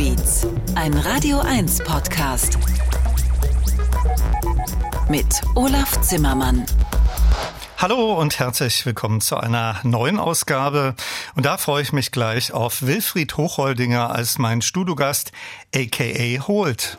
Elektrobeats, ein Radio 1 Podcast. Mit Olaf Zimmermann. Hallo und herzlich willkommen zu einer neuen Ausgabe. Und da freue ich mich gleich auf Wilfried Hochholdinger als mein Studiogast, aka Holt.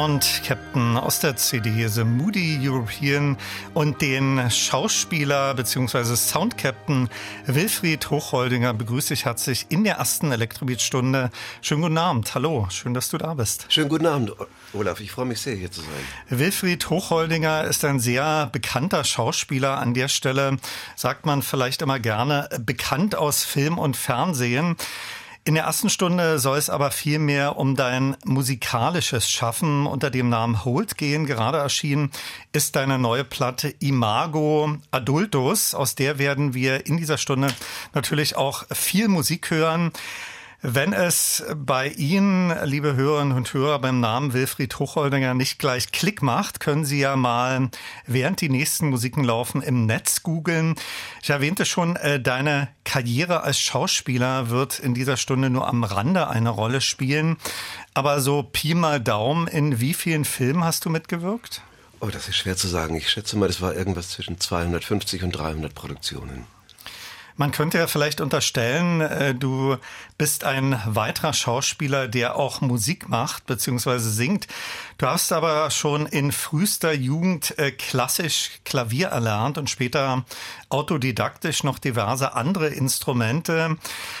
Sound Captain aus der CD The Moody European und den Schauspieler bzw. Sound Captain Wilfried Hochholdinger begrüße ich herzlich in der ersten Elektrobeat-Stunde. Schönen guten Abend, hallo, schön, dass du da bist. Schönen guten Abend, Olaf, ich freue mich sehr, hier zu sein. Wilfried Hochholdinger ist ein sehr bekannter Schauspieler. An der Stelle sagt man vielleicht immer gerne bekannt aus Film und Fernsehen. In der ersten Stunde soll es aber vielmehr um dein musikalisches Schaffen unter dem Namen Hold gehen. Gerade erschienen ist deine neue Platte Imago Adultus. Aus der werden wir in dieser Stunde natürlich auch viel Musik hören. Wenn es bei Ihnen, liebe Hörerinnen und Hörer, beim Namen Wilfried Hochholdinger nicht gleich Klick macht, können Sie ja mal, während die nächsten Musiken laufen, im Netz googeln. Ich erwähnte schon, äh, deine Karriere als Schauspieler wird in dieser Stunde nur am Rande eine Rolle spielen. Aber so Pi mal Daumen, in wie vielen Filmen hast du mitgewirkt? Oh, das ist schwer zu sagen. Ich schätze mal, das war irgendwas zwischen 250 und 300 Produktionen. Man könnte ja vielleicht unterstellen, äh, du bist ein weiterer Schauspieler, der auch Musik macht bzw. singt. Du hast aber schon in frühester Jugend äh, klassisch Klavier erlernt und später autodidaktisch noch diverse andere Instrumente.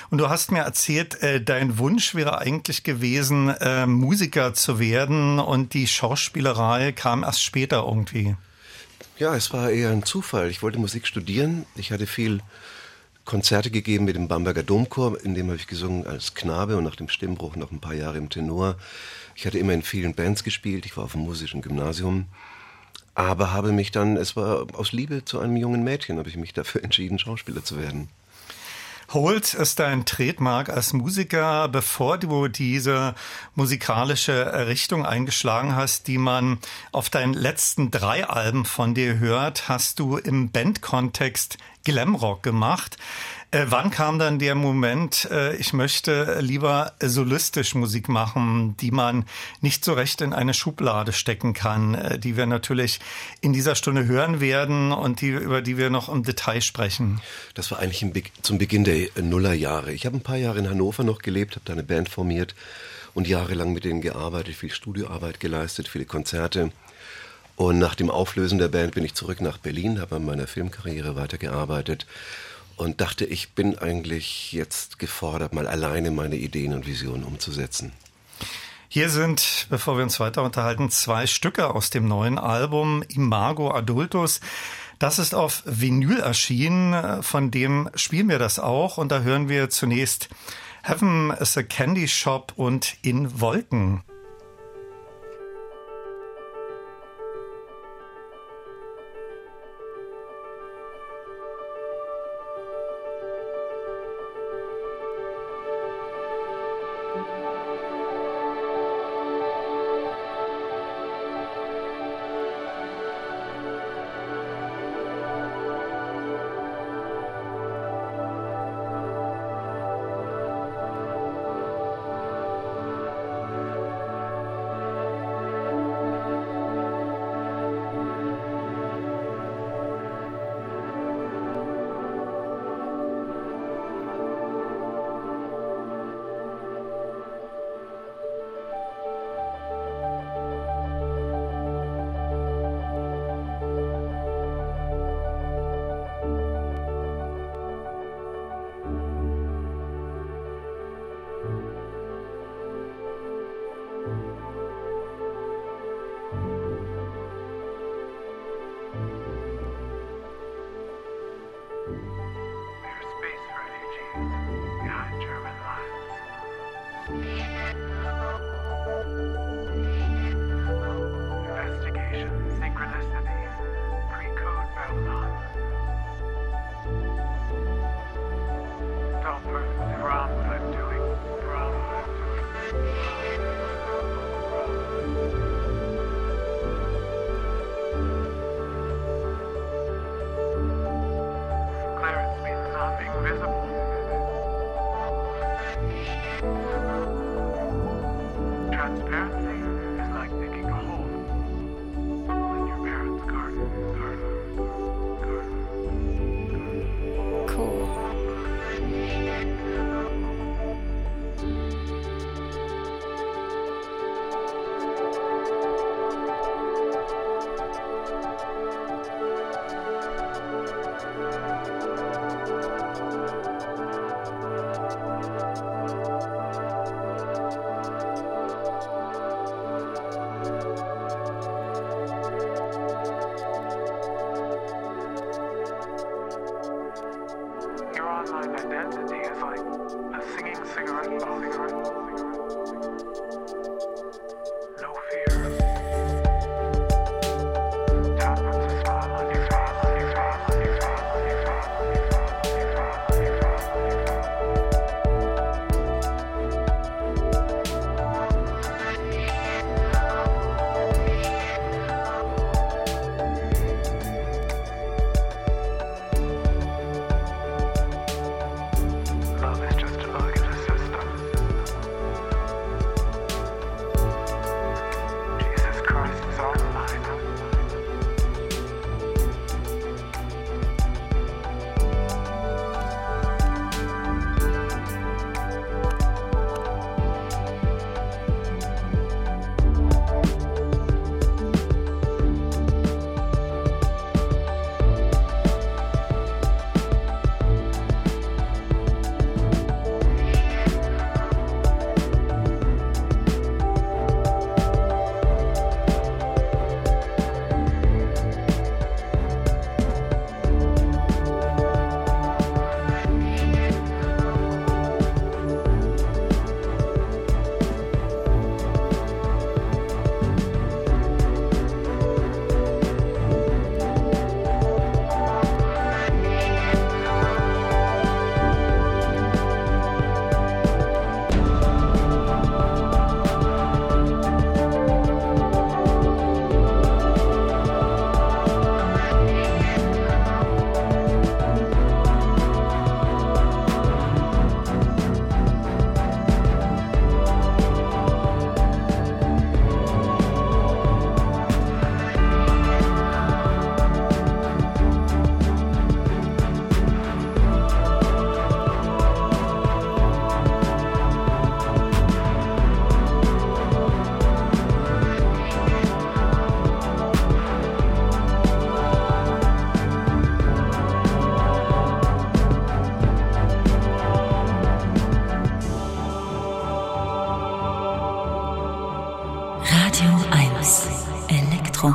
Und du hast mir erzählt, äh, dein Wunsch wäre eigentlich gewesen, Musiker zu werden und die Schauspielerei kam erst später irgendwie. Ja, es war eher ein Zufall. Ich wollte Musik studieren. Ich hatte viel Konzerte gegeben mit dem Bamberger Domchor, in dem habe ich gesungen als Knabe und nach dem Stimmbruch noch ein paar Jahre im Tenor. Ich hatte immer in vielen Bands gespielt, ich war auf dem musischen Gymnasium, aber habe mich dann, es war aus Liebe zu einem jungen Mädchen, habe ich mich dafür entschieden, Schauspieler zu werden. Holt ist dein Trademark als Musiker, bevor du diese musikalische Richtung eingeschlagen hast, die man auf deinen letzten drei Alben von dir hört, hast du im Bandkontext Glamrock gemacht. Äh, wann kam dann der Moment, äh, ich möchte lieber solistisch Musik machen, die man nicht so recht in eine Schublade stecken kann, äh, die wir natürlich in dieser Stunde hören werden und die, über die wir noch im Detail sprechen? Das war eigentlich Be zum Beginn der Nullerjahre. Ich habe ein paar Jahre in Hannover noch gelebt, habe da eine Band formiert und jahrelang mit denen gearbeitet, viel Studioarbeit geleistet, viele Konzerte. Und nach dem Auflösen der Band bin ich zurück nach Berlin, habe an meiner Filmkarriere weitergearbeitet und dachte, ich bin eigentlich jetzt gefordert, mal alleine meine Ideen und Visionen umzusetzen. Hier sind, bevor wir uns weiter unterhalten, zwei Stücke aus dem neuen Album Imago Adultus. Das ist auf Vinyl erschienen, von dem spielen wir das auch und da hören wir zunächst Heaven is a Candy Shop und In Wolken.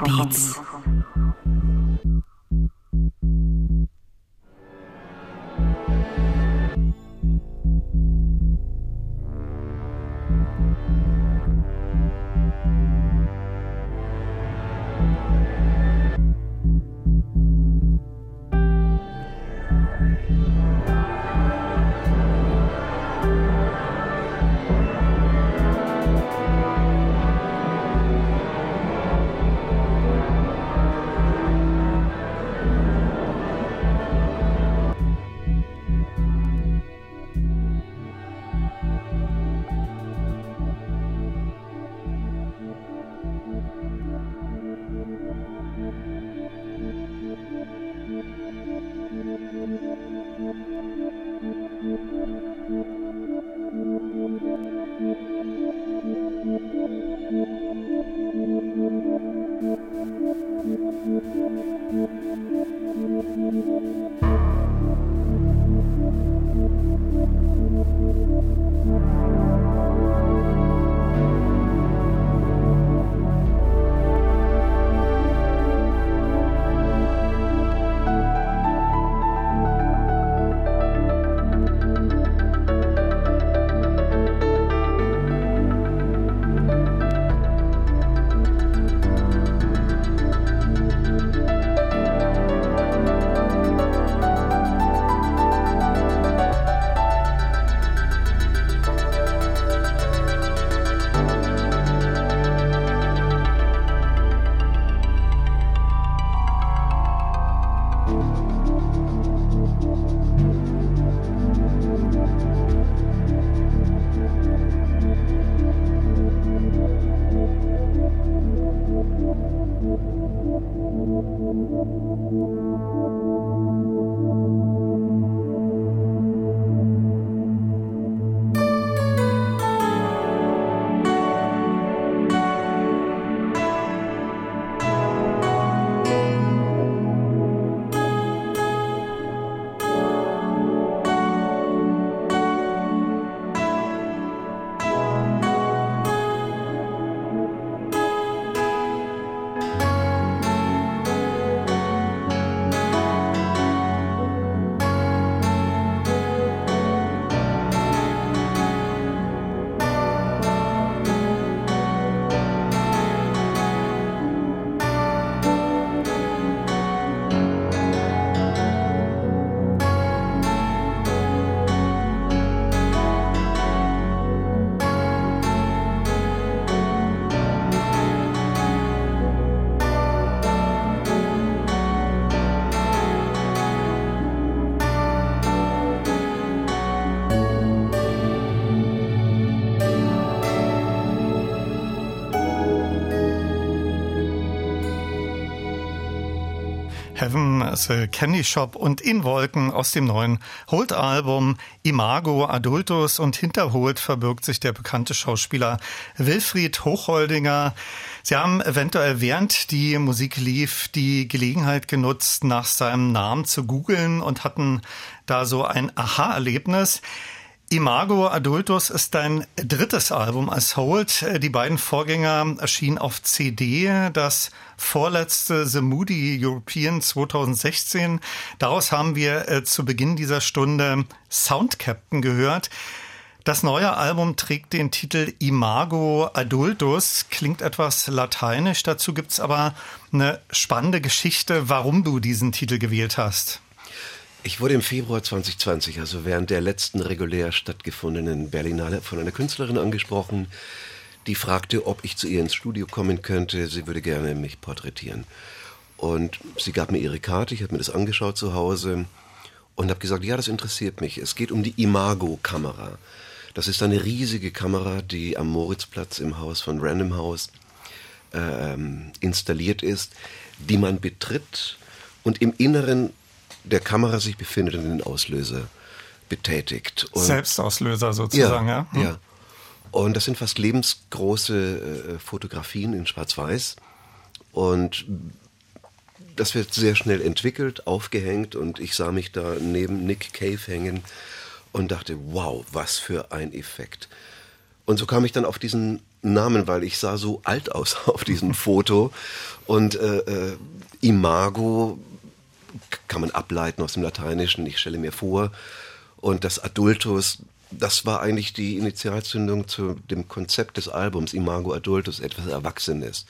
Beats. Is a Candy Shop und In Wolken aus dem neuen Holt-Album Imago Adultus und hinter Holt verbirgt sich der bekannte Schauspieler Wilfried Hochholdinger. Sie haben eventuell während die Musik lief die Gelegenheit genutzt, nach seinem Namen zu googeln und hatten da so ein Aha-Erlebnis. Imago Adultus ist dein drittes Album als Hold. Die beiden Vorgänger erschienen auf CD. Das vorletzte The Moody European 2016. Daraus haben wir äh, zu Beginn dieser Stunde Sound Captain gehört. Das neue Album trägt den Titel Imago Adultus, klingt etwas lateinisch. Dazu gibt's aber eine spannende Geschichte, warum du diesen Titel gewählt hast. Ich wurde im Februar 2020, also während der letzten regulär stattgefundenen Berlinale, von einer Künstlerin angesprochen, die fragte, ob ich zu ihr ins Studio kommen könnte. Sie würde gerne mich porträtieren. Und sie gab mir ihre Karte, ich habe mir das angeschaut zu Hause und habe gesagt, ja, das interessiert mich. Es geht um die Imago-Kamera. Das ist eine riesige Kamera, die am Moritzplatz im Haus von Random House ähm, installiert ist, die man betritt und im Inneren der Kamera sich befindet und den Auslöser betätigt. Und Selbstauslöser sozusagen, ja. Ja. Hm. Und das sind fast lebensgroße äh, Fotografien in Schwarz-Weiß. Und das wird sehr schnell entwickelt, aufgehängt und ich sah mich da neben Nick Cave hängen und dachte, wow, was für ein Effekt. Und so kam ich dann auf diesen Namen, weil ich sah so alt aus auf diesem Foto und äh, äh, Imago kann man ableiten aus dem Lateinischen, ich stelle mir vor. Und das Adultus, das war eigentlich die Initialzündung zu dem Konzept des Albums, Imago Adultus, etwas Erwachsenes.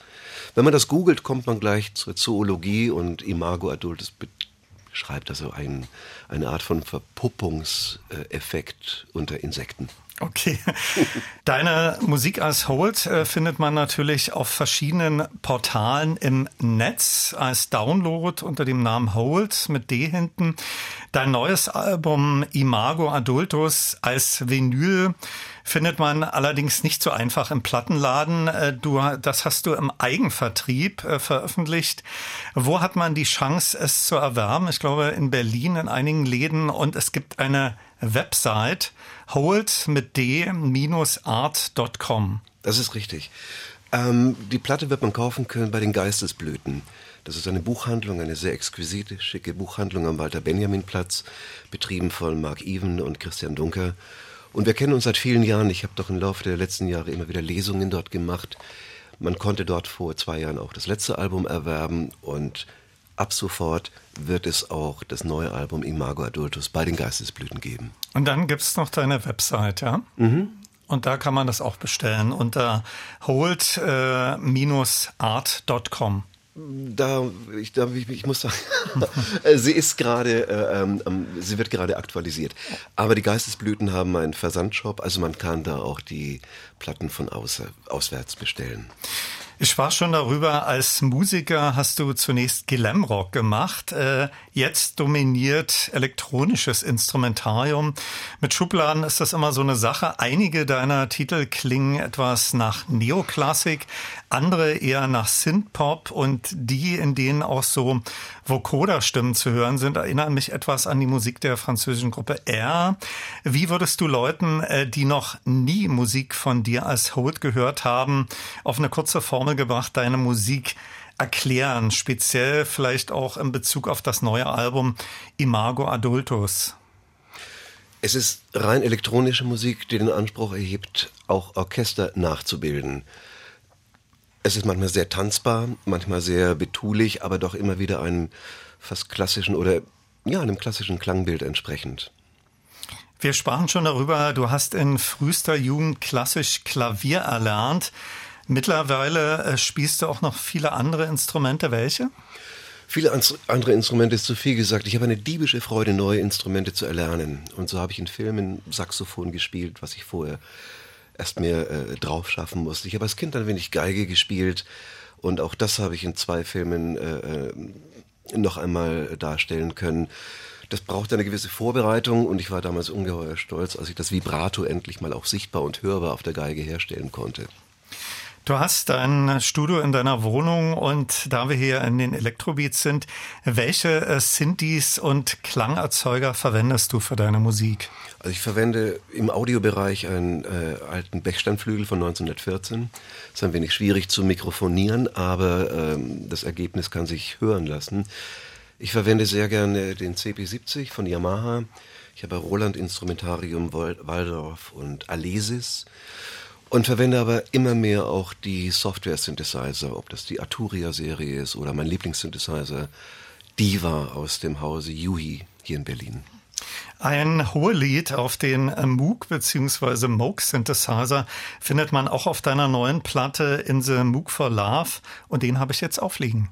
Wenn man das googelt, kommt man gleich zur Zoologie und Imago Adultus beschreibt also ein, eine Art von Verpuppungseffekt unter Insekten. Okay. Deine Musik als Hold äh, findet man natürlich auf verschiedenen Portalen im Netz als Download unter dem Namen Hold mit D hinten. Dein neues Album Imago Adultus als Vinyl findet man allerdings nicht so einfach im Plattenladen. Äh, du, das hast du im Eigenvertrieb äh, veröffentlicht. Wo hat man die Chance, es zu erwerben? Ich glaube in Berlin in einigen Läden und es gibt eine Website hold mit d-art.com. Das ist richtig. Ähm, die Platte wird man kaufen können bei den Geistesblüten. Das ist eine Buchhandlung, eine sehr exquisite, schicke Buchhandlung am Walter Benjamin Platz, betrieben von Mark Even und Christian Dunker. Und wir kennen uns seit vielen Jahren. Ich habe doch im Laufe der letzten Jahre immer wieder Lesungen dort gemacht. Man konnte dort vor zwei Jahren auch das letzte Album erwerben und ab sofort wird es auch das neue Album Imago Adultus bei den Geistesblüten geben. Und dann gibt es noch deine Website, ja? Mhm. Und da kann man das auch bestellen unter hold-art.com. Da, ich, da, ich, ich muss sagen, sie ist gerade, äh, ähm, sie wird gerade aktualisiert. Aber die Geistesblüten haben einen Versandshop, also man kann da auch die Platten von außer, auswärts bestellen. Ich sprach schon darüber, als Musiker hast du zunächst Glamrock gemacht. Äh, jetzt dominiert elektronisches Instrumentarium. Mit Schubladen ist das immer so eine Sache. Einige deiner Titel klingen etwas nach Neoklassik, andere eher nach Synthpop und die, in denen auch so Vocoder-Stimmen zu hören sind, erinnern mich etwas an die Musik der französischen Gruppe R. Wie würdest du Leuten, äh, die noch nie Musik von dir als Hold gehört haben, auf eine kurze Formel gebracht, deine Musik erklären, speziell vielleicht auch in Bezug auf das neue Album Imago Adultus? Es ist rein elektronische Musik, die den Anspruch erhebt, auch Orchester nachzubilden. Es ist manchmal sehr tanzbar, manchmal sehr betulich, aber doch immer wieder einem fast klassischen oder ja, einem klassischen Klangbild entsprechend. Wir sprachen schon darüber, du hast in frühester Jugend klassisch Klavier erlernt. Mittlerweile äh, spielst du auch noch viele andere Instrumente. Welche? Viele andere Instrumente ist zu viel gesagt. Ich habe eine diebische Freude, neue Instrumente zu erlernen. Und so habe ich in Filmen Saxophon gespielt, was ich vorher erst mir äh, drauf schaffen musste. Ich habe als Kind ein wenig Geige gespielt und auch das habe ich in zwei Filmen äh, äh, noch einmal darstellen können. Das braucht eine gewisse Vorbereitung und ich war damals ungeheuer stolz, als ich das Vibrato endlich mal auch sichtbar und hörbar auf der Geige herstellen konnte. Du hast ein Studio in deiner Wohnung und da wir hier in den Elektrobeats sind, welche äh, Synthes und Klangerzeuger verwendest du für deine Musik? Also ich verwende im Audiobereich einen äh, alten Bechsteinflügel von 1914. Ist ein wenig schwierig zu mikrofonieren, aber ähm, das Ergebnis kann sich hören lassen. Ich verwende sehr gerne den CP70 von Yamaha. Ich habe Roland Instrumentarium Waldorf und Alesis. Und verwende aber immer mehr auch die Software-Synthesizer, ob das die Arturia-Serie ist oder mein Lieblingssynthesizer Diva aus dem Hause Yui hier in Berlin. Ein Hohelied auf den Moog bzw. Moog Synthesizer findet man auch auf deiner neuen Platte In the Moog for Love und den habe ich jetzt aufliegen.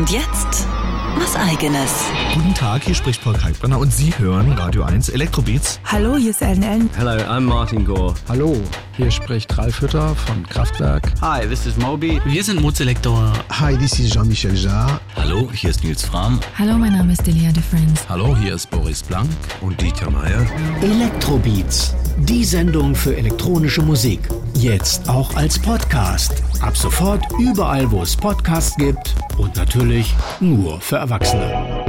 Und jetzt was eigenes. Guten Tag, hier spricht Paul Kalkbrenner und Sie hören Radio 1 Elektrobeats. Hallo, hier ist Ellen Ellen. Hello, I'm Martin Gore. Hallo, hier spricht Ralf Hütter von Kraftwerk. Hi, this is Moby. Wir sind Mozelektor. Hi, this is Jean-Michel Jarre. Hallo, hier ist Nils Fram. Hallo, mein Name ist Delia de Friends. Hallo, hier ist Boris Blank und Dieter Meier. Elektrobeats, die Sendung für elektronische Musik. Jetzt auch als Podcast. Ab sofort überall, wo es Podcasts gibt und natürlich nur für Erwachsene.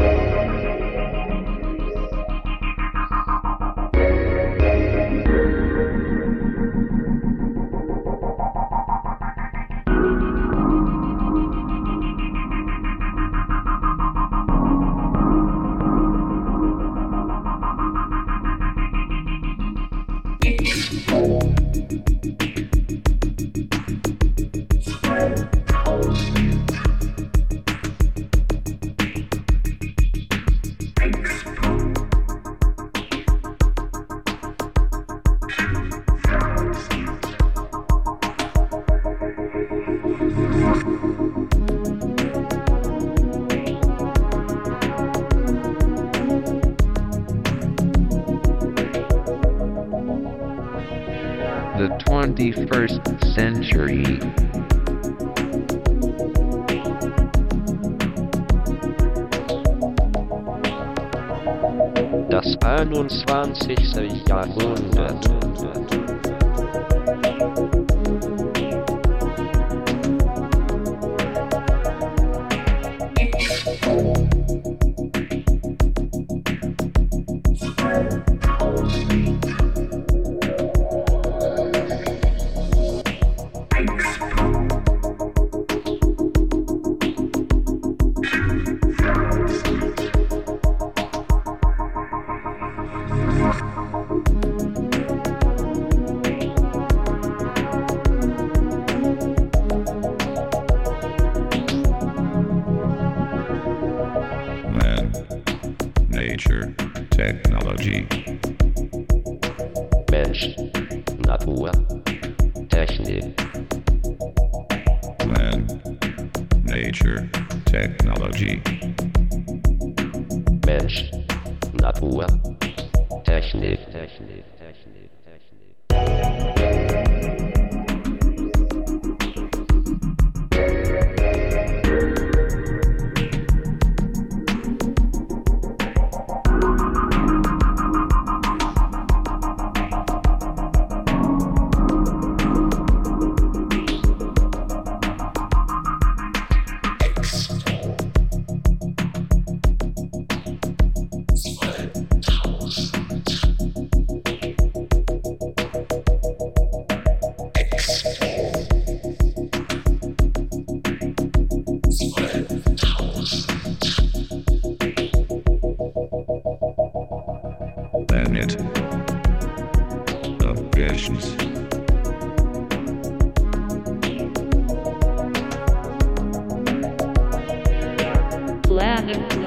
Radio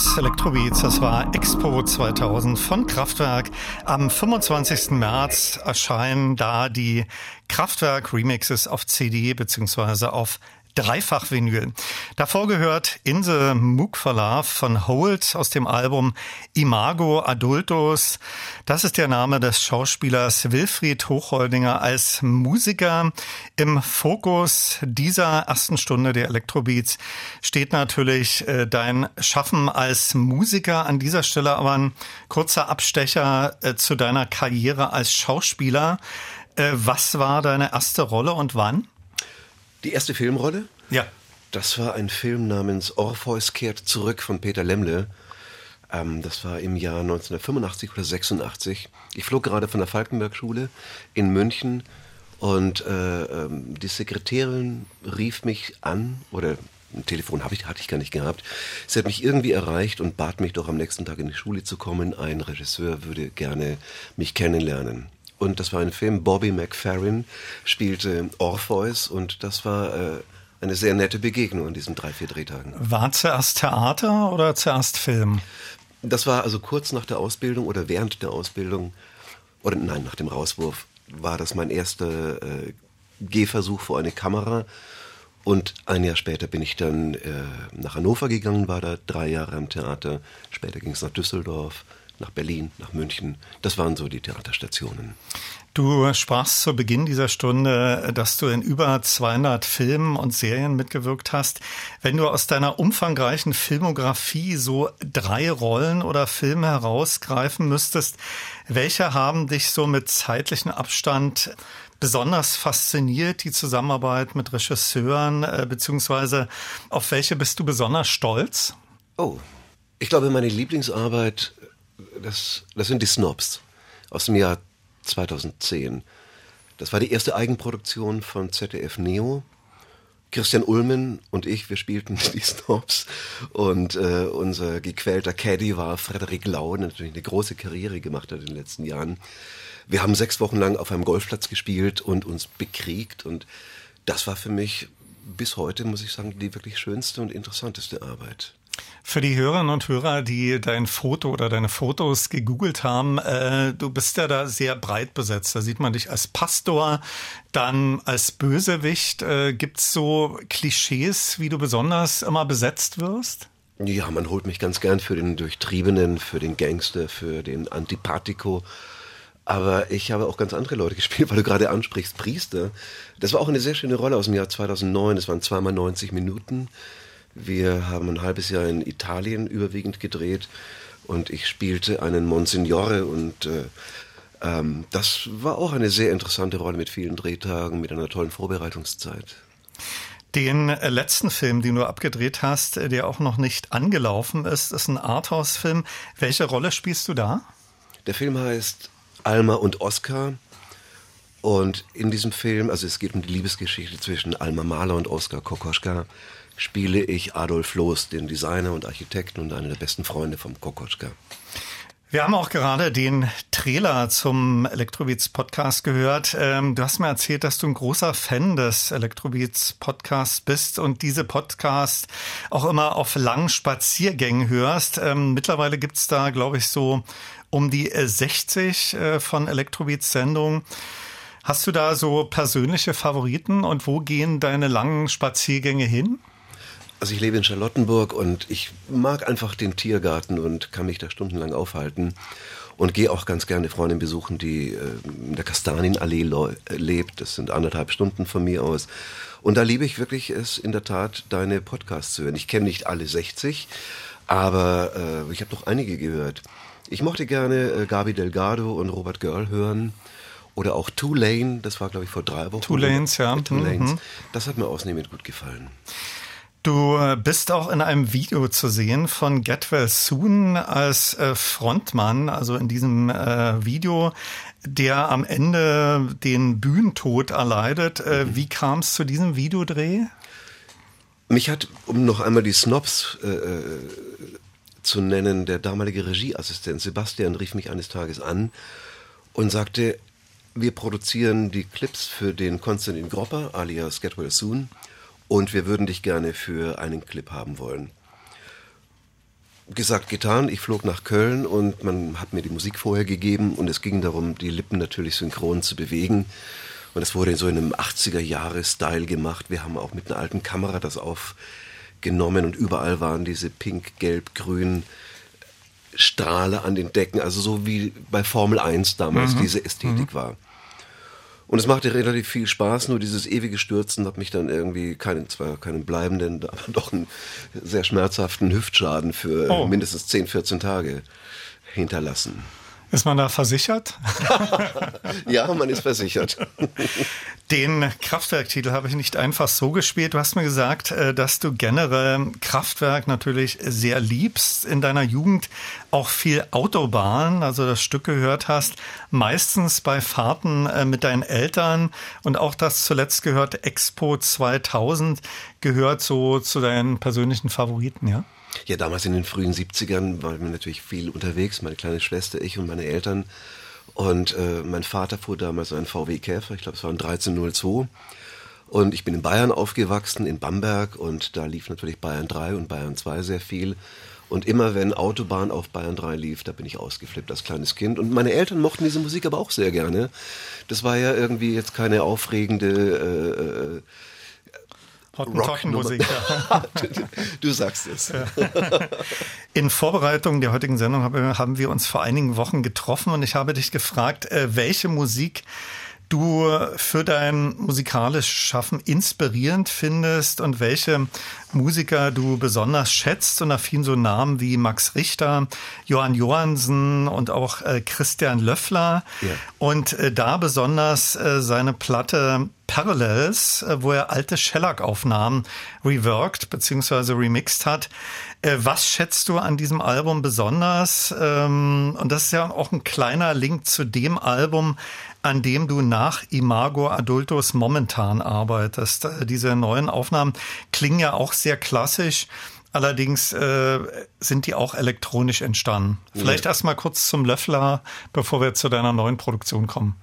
1 Elektrobeats, das war Expo 2000 von Kraftwerk. Am 25. März erscheinen da die Kraftwerk Remixes auf CD beziehungsweise auf Dreifach-Vinyl. Davor gehört Inse Mukverlav von Holt aus dem Album Imago Adultos. Das ist der Name des Schauspielers Wilfried Hochholdinger als Musiker. Im Fokus dieser ersten Stunde der Elektrobeats steht natürlich äh, dein Schaffen als Musiker. An dieser Stelle aber ein kurzer Abstecher äh, zu deiner Karriere als Schauspieler. Äh, was war deine erste Rolle und wann? Die erste Filmrolle? Ja. Das war ein Film namens Orpheus kehrt zurück von Peter Lemle. Ähm, das war im Jahr 1985 oder 86. Ich flog gerade von der Falkenberg-Schule in München und äh, ähm, die Sekretärin rief mich an oder ein Telefon ich, hatte ich gar nicht gehabt. Sie hat mich irgendwie erreicht und bat mich doch am nächsten Tag in die Schule zu kommen. Ein Regisseur würde gerne mich kennenlernen. Und das war ein Film, Bobby McFerrin spielte Orpheus und das war äh, eine sehr nette Begegnung an diesen drei, vier Drehtagen. War zuerst Theater oder zuerst Film? Das war also kurz nach der Ausbildung oder während der Ausbildung, oder nein, nach dem Rauswurf, war das mein erster äh, Gehversuch vor eine Kamera. Und ein Jahr später bin ich dann äh, nach Hannover gegangen, war da drei Jahre am Theater. Später ging es nach Düsseldorf, nach Berlin, nach München. Das waren so die Theaterstationen. Du sprachst zu Beginn dieser Stunde, dass du in über 200 Filmen und Serien mitgewirkt hast. Wenn du aus deiner umfangreichen Filmografie so drei Rollen oder Filme herausgreifen müsstest, welche haben dich so mit zeitlichem Abstand besonders fasziniert, die Zusammenarbeit mit Regisseuren, äh, beziehungsweise auf welche bist du besonders stolz? Oh, ich glaube, meine Lieblingsarbeit, das, das sind die Snobs aus dem Jahr 2010. Das war die erste Eigenproduktion von ZDF Neo. Christian Ulmen und ich, wir spielten die Snobs und äh, unser gequälter Caddy war Frederik Lau, der natürlich eine große Karriere gemacht hat in den letzten Jahren. Wir haben sechs Wochen lang auf einem Golfplatz gespielt und uns bekriegt und das war für mich bis heute, muss ich sagen, die wirklich schönste und interessanteste Arbeit. Für die Hörerinnen und Hörer, die dein Foto oder deine Fotos gegoogelt haben, äh, du bist ja da sehr breit besetzt. Da sieht man dich als Pastor, dann als Bösewicht. Äh, gibt's so Klischees, wie du besonders immer besetzt wirst? Ja, man holt mich ganz gern für den Durchtriebenen, für den Gangster, für den Antipathico. Aber ich habe auch ganz andere Leute gespielt, weil du gerade ansprichst, Priester. Das war auch eine sehr schöne Rolle aus dem Jahr 2009. Es waren zweimal 90 Minuten. Wir haben ein halbes Jahr in Italien überwiegend gedreht und ich spielte einen Monsignore und äh, ähm, das war auch eine sehr interessante Rolle mit vielen Drehtagen, mit einer tollen Vorbereitungszeit. Den äh, letzten Film, den du abgedreht hast, äh, der auch noch nicht angelaufen ist, ist ein Arthouse-Film. Welche Rolle spielst du da? Der Film heißt Alma und Oscar. Und in diesem Film, also es geht um die Liebesgeschichte zwischen Alma Mahler und Oskar Kokoschka spiele ich Adolf Loos, den Designer und Architekten und einer der besten Freunde vom Kokoschka. Wir haben auch gerade den Trailer zum Elektrobeats Podcast gehört. Ähm, du hast mir erzählt, dass du ein großer Fan des Elektrobeats Podcasts bist und diese Podcasts auch immer auf langen Spaziergängen hörst. Ähm, mittlerweile gibt's da, glaube ich, so um die 60 äh, von Elektrobeats Sendungen. Hast du da so persönliche Favoriten und wo gehen deine langen Spaziergänge hin? Also ich lebe in Charlottenburg und ich mag einfach den Tiergarten und kann mich da stundenlang aufhalten und gehe auch ganz gerne Freundin besuchen, die äh, in der Kastanienallee lebt. Das sind anderthalb Stunden von mir aus. Und da liebe ich wirklich es in der Tat, deine Podcasts zu hören. Ich kenne nicht alle 60, aber äh, ich habe doch einige gehört. Ich mochte gerne äh, Gabi Delgado und Robert Girl hören. Oder auch Tulane, das war glaube ich vor drei Wochen. Tulanes, ja. Tulanes. Mhm. Das hat mir ausnehmend gut gefallen. Du äh, bist auch in einem Video zu sehen von Get Well Soon als äh, Frontmann, also in diesem äh, Video, der am Ende den Bühnentod erleidet. Mhm. Wie kam es zu diesem Videodreh? Mich hat, um noch einmal die Snobs äh, zu nennen, der damalige Regieassistent Sebastian rief mich eines Tages an und sagte, wir produzieren die Clips für den Konstantin Gropper alias Get Well Soon und wir würden dich gerne für einen Clip haben wollen. Gesagt, getan, ich flog nach Köln und man hat mir die Musik vorher gegeben und es ging darum, die Lippen natürlich synchron zu bewegen. Und es wurde in so einem 80er-Jahre-Style gemacht. Wir haben auch mit einer alten Kamera das aufgenommen und überall waren diese pink, gelb, grün Strahle an den Decken, also so wie bei Formel 1 damals mhm. diese Ästhetik mhm. war. Und es machte relativ viel Spaß, nur dieses ewige Stürzen hat mich dann irgendwie keinen, zwar keinen bleibenden, aber doch einen sehr schmerzhaften Hüftschaden für oh. mindestens 10, 14 Tage hinterlassen. Ist man da versichert? ja, man ist versichert. Den Kraftwerktitel habe ich nicht einfach so gespielt. Du hast mir gesagt, äh, dass du generell Kraftwerk natürlich sehr liebst. In deiner Jugend auch viel Autobahn, also das Stück gehört hast, meistens bei Fahrten äh, mit deinen Eltern und auch das zuletzt gehört Expo 2000 gehört so zu deinen persönlichen Favoriten, ja? Ja, damals in den frühen 70ern waren wir natürlich viel unterwegs, meine kleine Schwester, ich und meine Eltern. Und äh, mein Vater fuhr damals einen VW Käfer, ich glaube es war ein 1302. Und ich bin in Bayern aufgewachsen, in Bamberg, und da lief natürlich Bayern 3 und Bayern 2 sehr viel. Und immer wenn Autobahn auf Bayern 3 lief, da bin ich ausgeflippt als kleines Kind. Und meine Eltern mochten diese Musik aber auch sehr gerne. Das war ja irgendwie jetzt keine aufregende äh, äh Rockmusik. Ja. du sagst es. In Vorbereitung der heutigen Sendung haben wir uns vor einigen Wochen getroffen und ich habe dich gefragt, äh, welche Musik du für dein musikalisches Schaffen inspirierend findest und welche Musiker du besonders schätzt. Und da fielen so Namen wie Max Richter, Johann Johansen und auch äh, Christian Löffler. Ja. Und äh, da besonders äh, seine Platte Parallels, äh, wo er alte Shellac-Aufnahmen reworked bzw. remixed hat. Äh, was schätzt du an diesem Album besonders? Ähm, und das ist ja auch ein kleiner Link zu dem Album, an dem du nach Imago Adultus momentan arbeitest. Äh, diese neuen Aufnahmen klingen ja auch sehr klassisch. Allerdings äh, sind die auch elektronisch entstanden. Vielleicht ja. erst mal kurz zum Löffler, bevor wir zu deiner neuen Produktion kommen.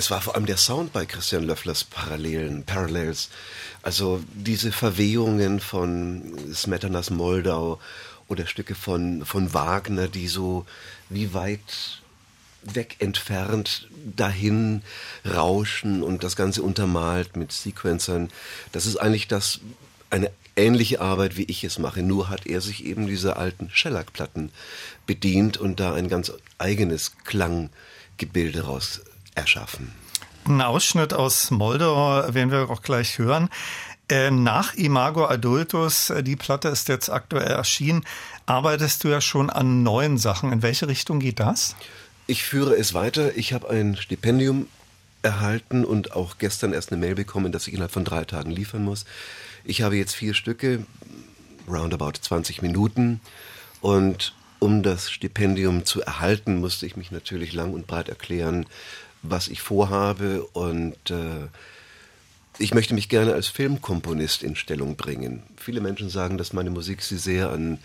Es war vor allem der Sound bei Christian Löfflers Parallelen, Parallels. Also diese Verwehungen von Smetanas Moldau oder Stücke von, von Wagner, die so wie weit weg entfernt dahin rauschen und das Ganze untermalt mit Sequencern. Das ist eigentlich das, eine ähnliche Arbeit, wie ich es mache. Nur hat er sich eben dieser alten Shellac-Platten bedient und da ein ganz eigenes Klanggebilde raus erschaffen. Ein Ausschnitt aus Moldau werden wir auch gleich hören. Äh, nach Imago Adultus, äh, die Platte ist jetzt aktuell erschienen, arbeitest du ja schon an neuen Sachen. In welche Richtung geht das? Ich führe es weiter. Ich habe ein Stipendium erhalten und auch gestern erst eine Mail bekommen, dass ich innerhalb von drei Tagen liefern muss. Ich habe jetzt vier Stücke, roundabout 20 Minuten. Und um das Stipendium zu erhalten, musste ich mich natürlich lang und breit erklären, was ich vorhabe. Und äh, ich möchte mich gerne als Filmkomponist in Stellung bringen. Viele Menschen sagen, dass meine Musik sie sehr an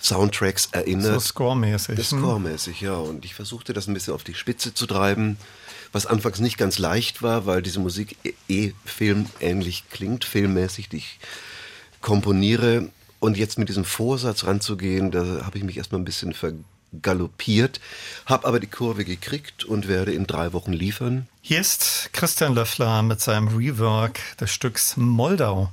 Soundtracks erinnert. So scoremäßig. Hm? scoremäßig, ja. Und ich versuchte das ein bisschen auf die Spitze zu treiben, was anfangs nicht ganz leicht war, weil diese Musik eh, eh filmähnlich klingt, filmmäßig, die ich komponiere. Und jetzt mit diesem Vorsatz ranzugehen, da habe ich mich erstmal ein bisschen vergaloppiert, habe aber die Kurve gekriegt und werde in drei Wochen liefern. Hier ist Christian Löffler mit seinem Rework des Stücks Moldau.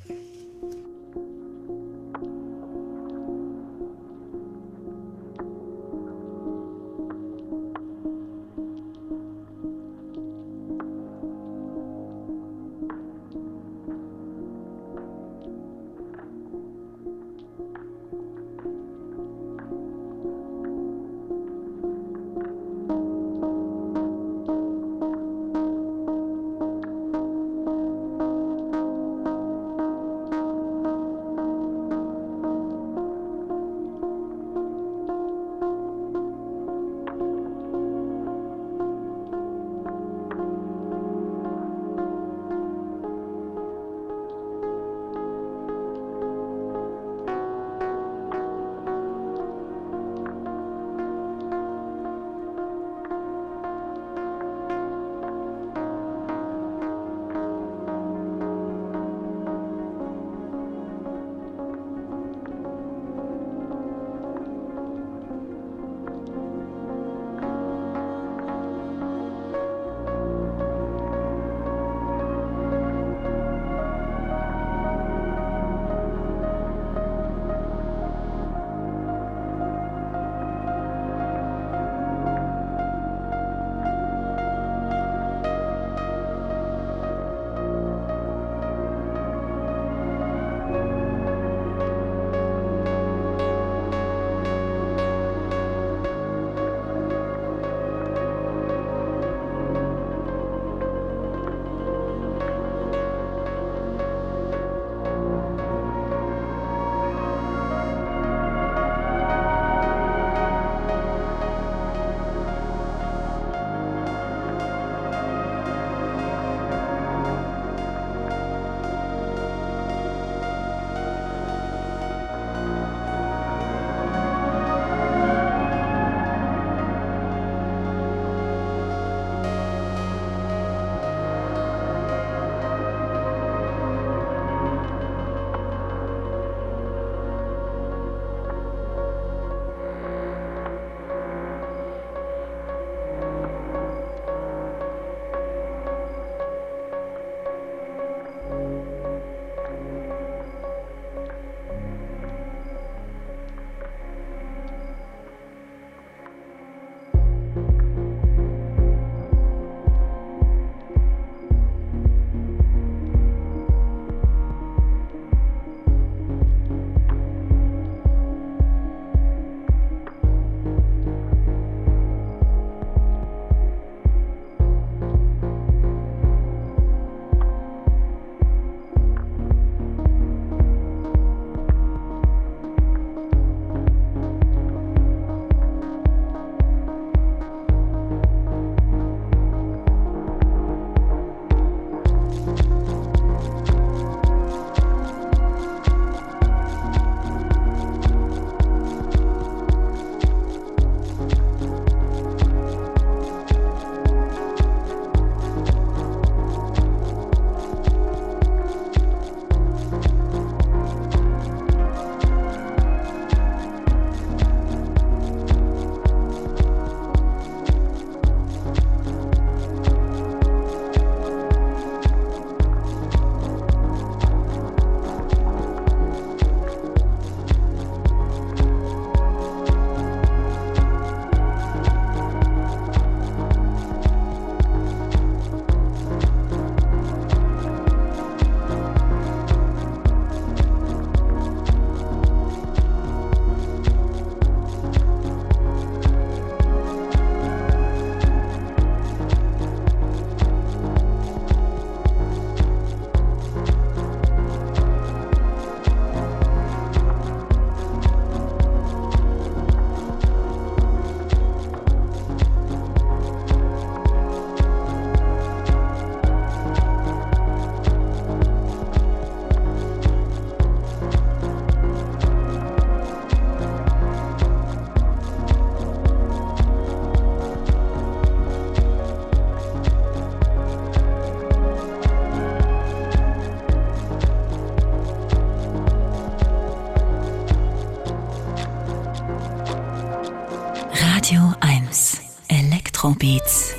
Radio 1 Elektrobeats.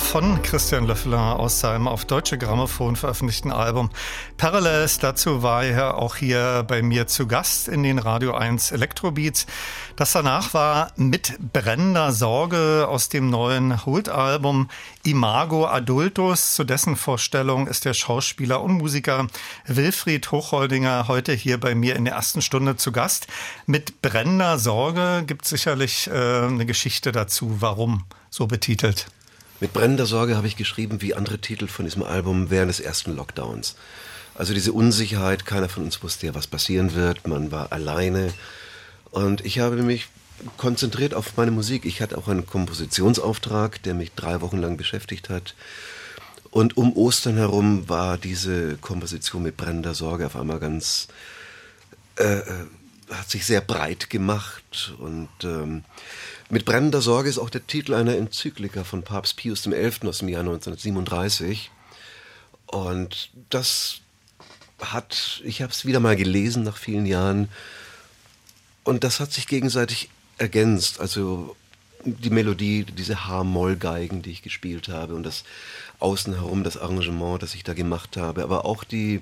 Von Christian Löffler aus seinem auf deutsche Grammophon veröffentlichten Album Parallels. Dazu war er auch hier bei mir zu Gast in den Radio 1 Elektrobeats. Das danach war mit brennender Sorge aus dem neuen Holt-Album Imago Adultus. Zu dessen Vorstellung ist der Schauspieler und Musiker Wilfried Hochholdinger heute hier bei mir in der ersten Stunde zu Gast. Mit brennender Sorge gibt es sicherlich äh, eine Geschichte dazu, warum so betitelt. Mit brennender Sorge habe ich geschrieben, wie andere Titel von diesem Album während des ersten Lockdowns. Also diese Unsicherheit, keiner von uns wusste ja, was passieren wird, man war alleine. Und ich habe mich konzentriert auf meine Musik. Ich hatte auch einen Kompositionsauftrag, der mich drei Wochen lang beschäftigt hat. Und um Ostern herum war diese Komposition mit brennender Sorge auf einmal ganz, äh, äh hat sich sehr breit gemacht und ähm, Mit brennender Sorge ist auch der Titel einer Enzyklika von Papst Pius XI. aus dem Jahr 1937. Und das hat, ich habe es wieder mal gelesen nach vielen Jahren, und das hat sich gegenseitig ergänzt. Also die Melodie, diese H-Moll-Geigen, die ich gespielt habe und das Außen herum, das Arrangement, das ich da gemacht habe, aber auch die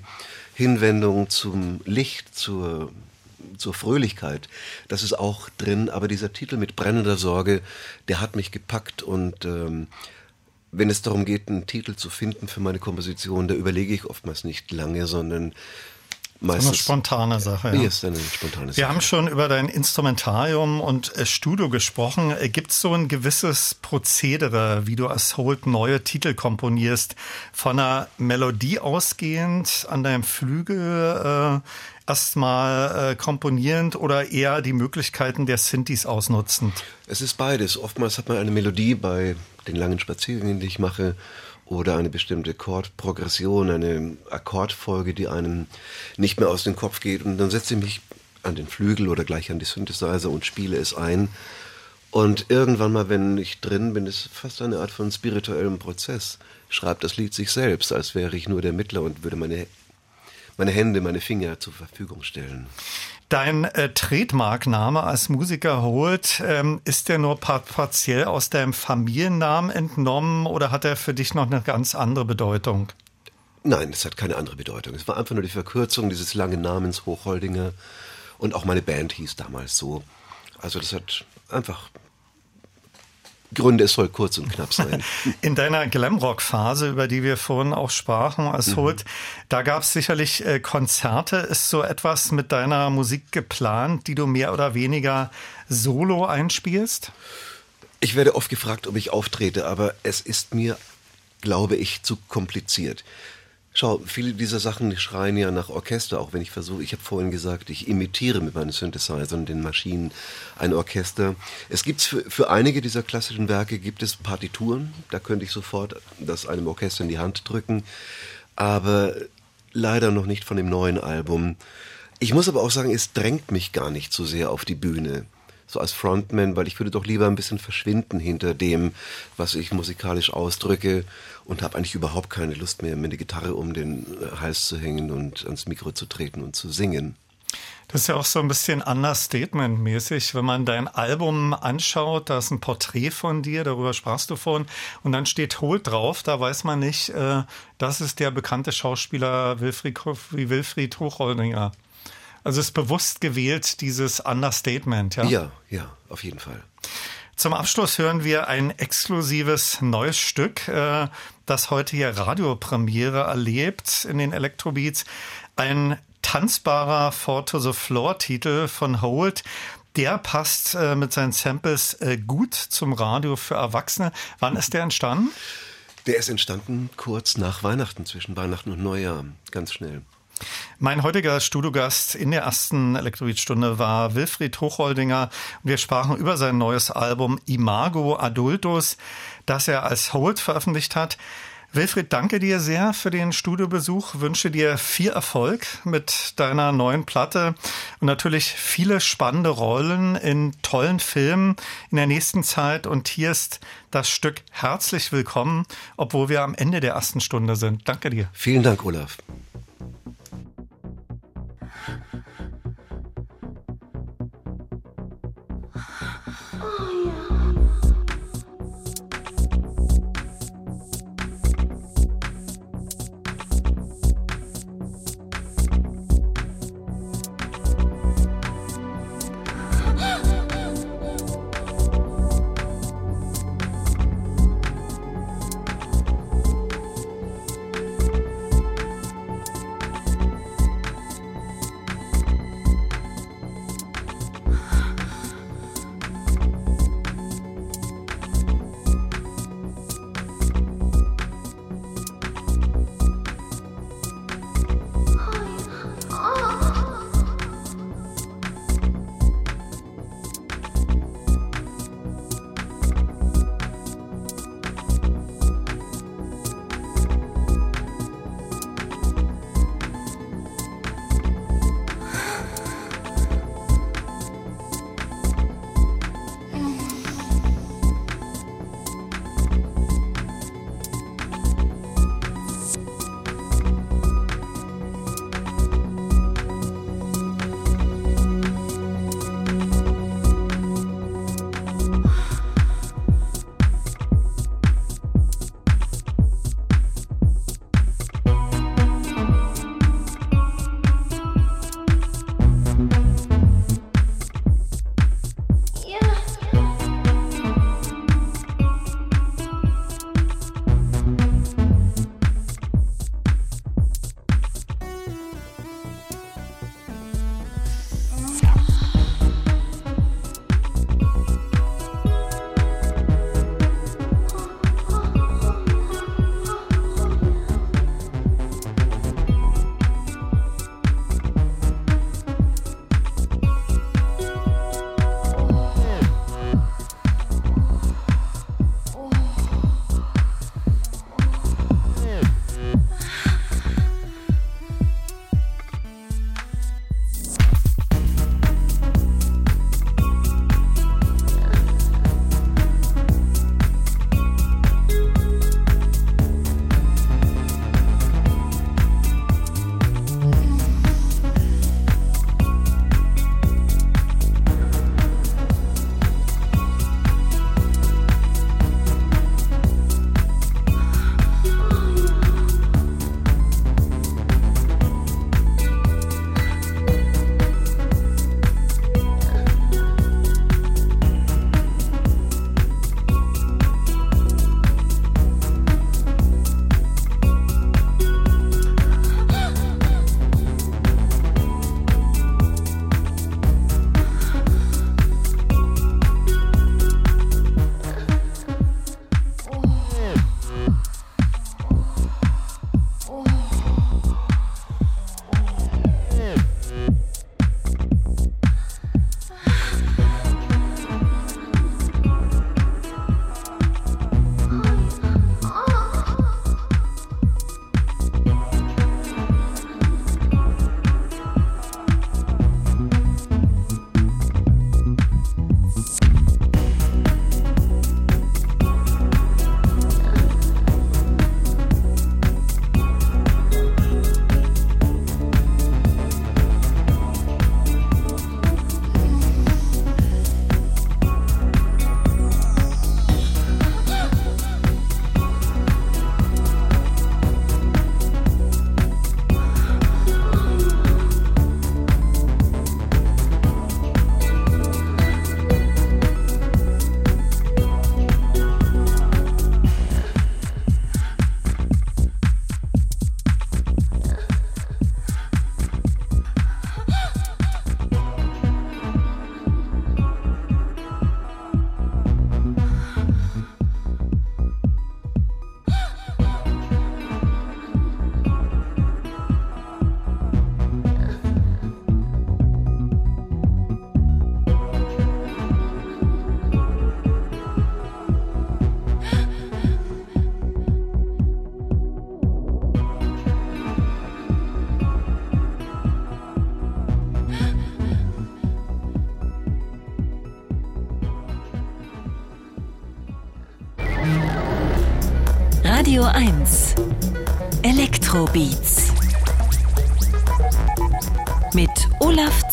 Hinwendung zum Licht, zur, zur Fröhlichkeit, das ist auch drin. Aber dieser Titel mit brennender Sorge, der hat mich gepackt und ähm, wenn es darum geht, einen Titel zu finden für meine Komposition, da überlege ich oftmals nicht lange, sondern meistens. Eine spontane Sache. Ja. ist eine spontane Sache. Wir haben schon über dein Instrumentarium und äh, Studio gesprochen. Äh, Gibt es so ein gewisses Prozedere, wie du als Holt neue Titel komponierst? Von einer Melodie ausgehend an deinem Flügel äh, erstmal äh, komponierend oder eher die Möglichkeiten der Synthes ausnutzend? Es ist beides. Oftmals hat man eine Melodie bei den langen Spaziergängen, die ich mache, oder eine bestimmte Chordprogression, eine Akkordfolge, die einem nicht mehr aus dem Kopf geht. Und dann setze ich mich an den Flügel oder gleich an die Synthesizer und spiele es ein. Und irgendwann mal, wenn ich drin bin, ist fast eine Art von spirituellem Prozess. Schreibt das Lied sich selbst, als wäre ich nur der Mittler und würde meine, meine Hände, meine Finger zur Verfügung stellen. Dein äh, Trademarkname als Musiker Holt, ähm, ist der nur partiell aus deinem Familiennamen entnommen oder hat er für dich noch eine ganz andere Bedeutung? Nein, es hat keine andere Bedeutung. Es war einfach nur die Verkürzung dieses langen Namens Hochholdinger und auch meine Band hieß damals so. Also das hat einfach Gründe, es soll kurz und knapp sein. In deiner Glamrock-Phase, über die wir vorhin auch sprachen, als mhm. Holt, da gab es sicherlich äh, Konzerte. Ist so etwas mit deiner Musik geplant, die du mehr oder weniger solo einspielst? Ich werde oft gefragt, ob ich auftrete, aber es ist mir, glaube ich, zu kompliziert. Schau, viele dieser Sachen schreien ja nach Orchester, auch wenn ich versuche, ich habe vorhin gesagt, ich imitiere mit meinen Synthesizern, den Maschinen, ein Orchester. Es gibt für, für einige dieser klassischen Werke gibt es Partituren, da könnte ich sofort das einem Orchester in die Hand drücken, aber leider noch nicht von dem neuen Album. Ich muss aber auch sagen, es drängt mich gar nicht so sehr auf die Bühne so als Frontman, weil ich würde doch lieber ein bisschen verschwinden hinter dem, was ich musikalisch ausdrücke und habe eigentlich überhaupt keine Lust mehr, mir eine Gitarre um den Hals zu hängen und ans Mikro zu treten und zu singen. Das ist ja auch so ein bisschen Understatement-mäßig, wenn man dein Album anschaut, da ist ein Porträt von dir, darüber sprachst du vorhin, und dann steht Holt drauf, da weiß man nicht, äh, das ist der bekannte Schauspieler Wilfried, wie Wilfried Hochholdinger. Also es ist bewusst gewählt, dieses Understatement, ja? Ja, ja, auf jeden Fall. Zum Abschluss hören wir ein exklusives neues Stück, äh, das heute hier Radiopremiere erlebt in den Electrobeats. Ein tanzbarer Four to the Floor Titel von Holt. Der passt äh, mit seinen Samples äh, gut zum Radio für Erwachsene. Wann ist der entstanden? Der ist entstanden kurz nach Weihnachten, zwischen Weihnachten und Neujahr, ganz schnell. Mein heutiger Studiogast in der ersten Elektroid-Stunde war Wilfried Hochholdinger. Wir sprachen über sein neues Album Imago Adultus, das er als Hold veröffentlicht hat. Wilfried, danke dir sehr für den Studiobesuch, wünsche dir viel Erfolg mit deiner neuen Platte und natürlich viele spannende Rollen in tollen Filmen in der nächsten Zeit. Und hier ist das Stück Herzlich Willkommen, obwohl wir am Ende der ersten Stunde sind. Danke dir. Vielen Dank, Olaf.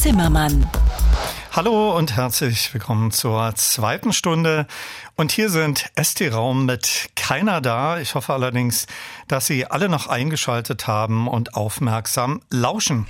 Zimmermann. Hallo und herzlich willkommen zur zweiten Stunde. Und hier sind ST Raum mit keiner da. Ich hoffe allerdings, dass Sie alle noch eingeschaltet haben und aufmerksam lauschen.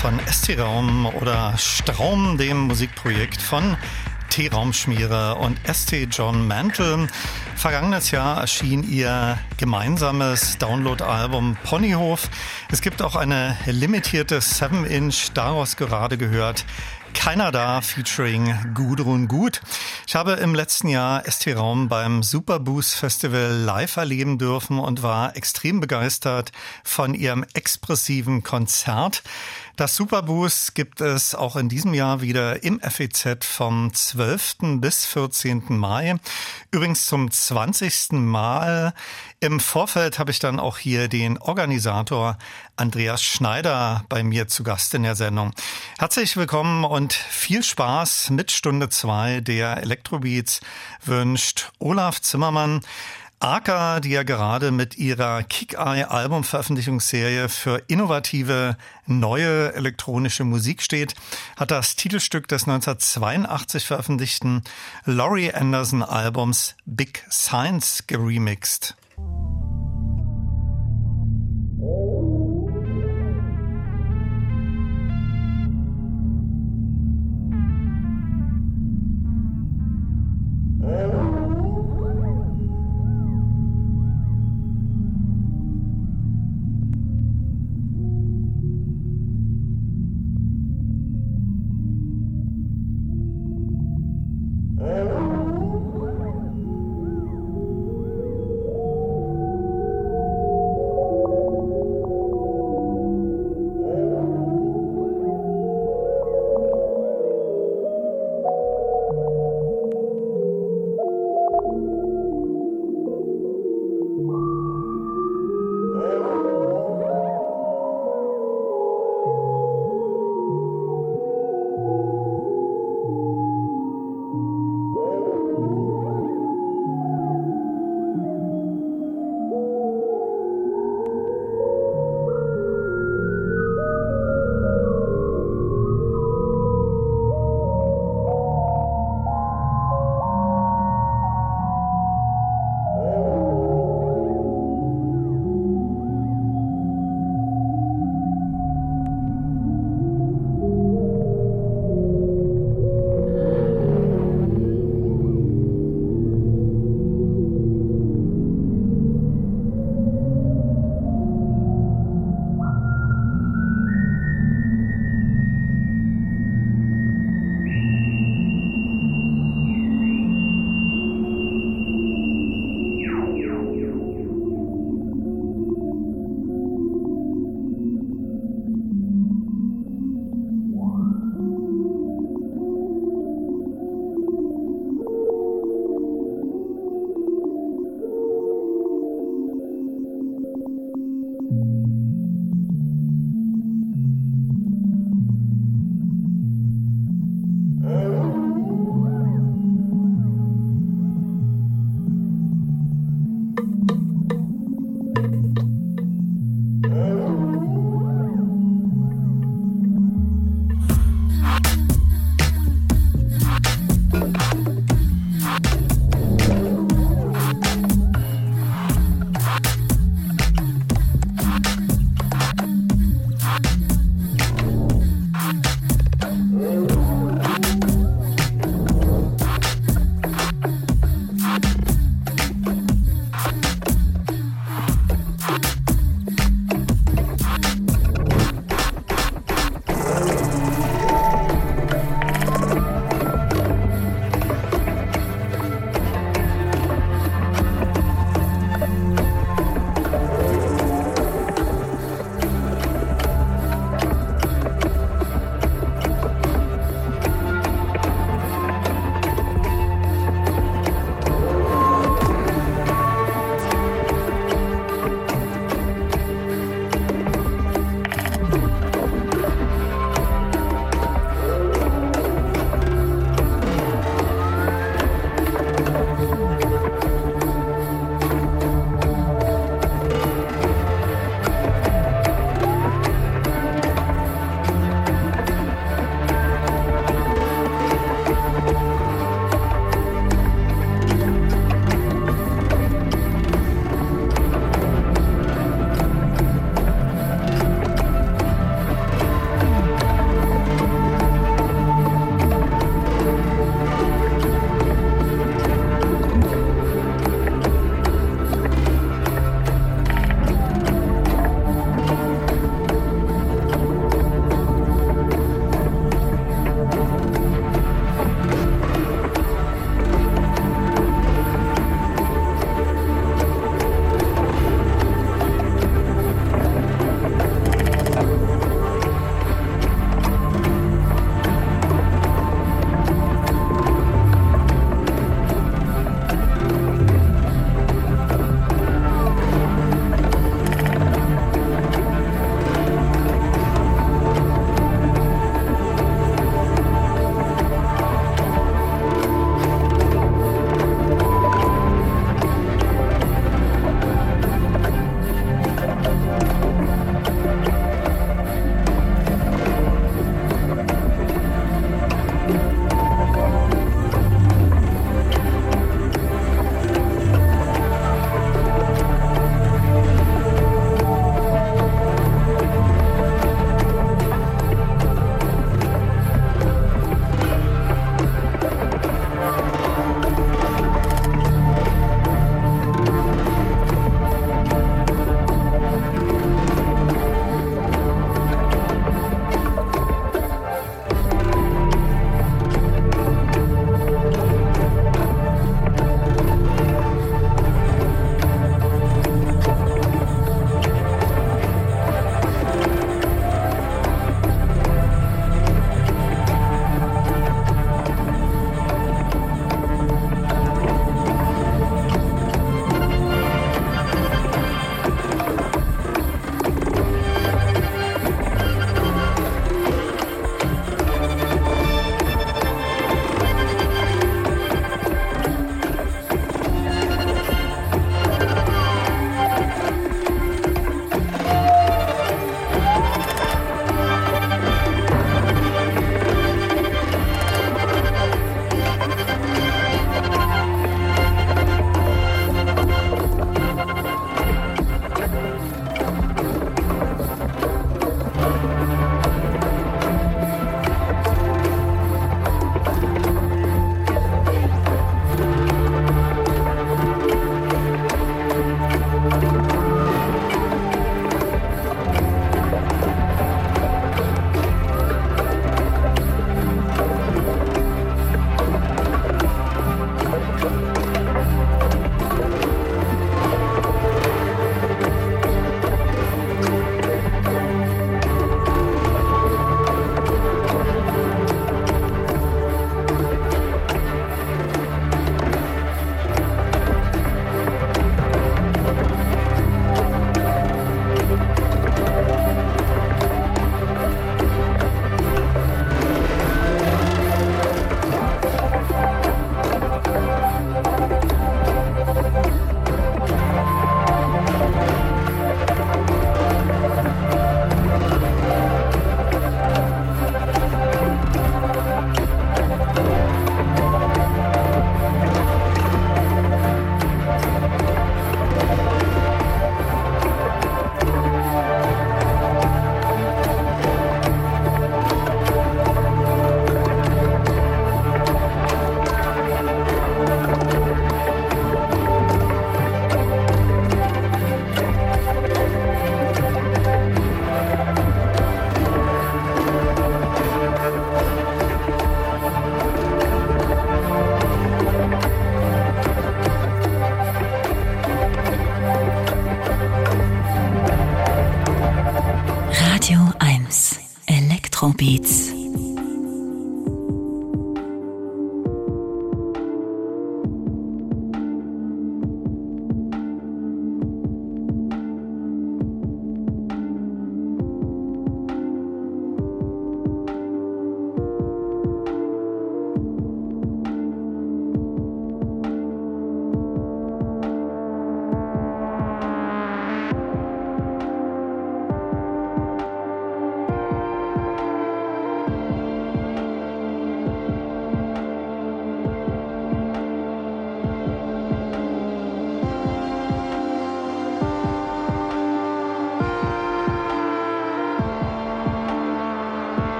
Von ST-Raum oder Straum, dem Musikprojekt von T-Raumschmiere und ST John Mantle. Vergangenes Jahr erschien ihr gemeinsames Download-Album Ponyhof. Es gibt auch eine limitierte 7-Inch, daraus gerade gehört Keiner da featuring Gudrun Gut. Ich habe im letzten Jahr ST Raum beim Superboost Festival live erleben dürfen und war extrem begeistert von ihrem expressiven Konzert. Das Superboost gibt es auch in diesem Jahr wieder im FEZ vom 12. bis 14. Mai. Übrigens zum 20. Mal. Im Vorfeld habe ich dann auch hier den Organisator Andreas Schneider bei mir zu Gast in der Sendung. Herzlich willkommen und viel Spaß mit Stunde zwei der Elektrobeats wünscht Olaf Zimmermann. Arca, die ja gerade mit ihrer Kick-Eye-Album-Veröffentlichungsserie für innovative, neue elektronische Musik steht, hat das Titelstück des 1982 veröffentlichten Laurie Anderson-Albums Big Science geremixed. Oh.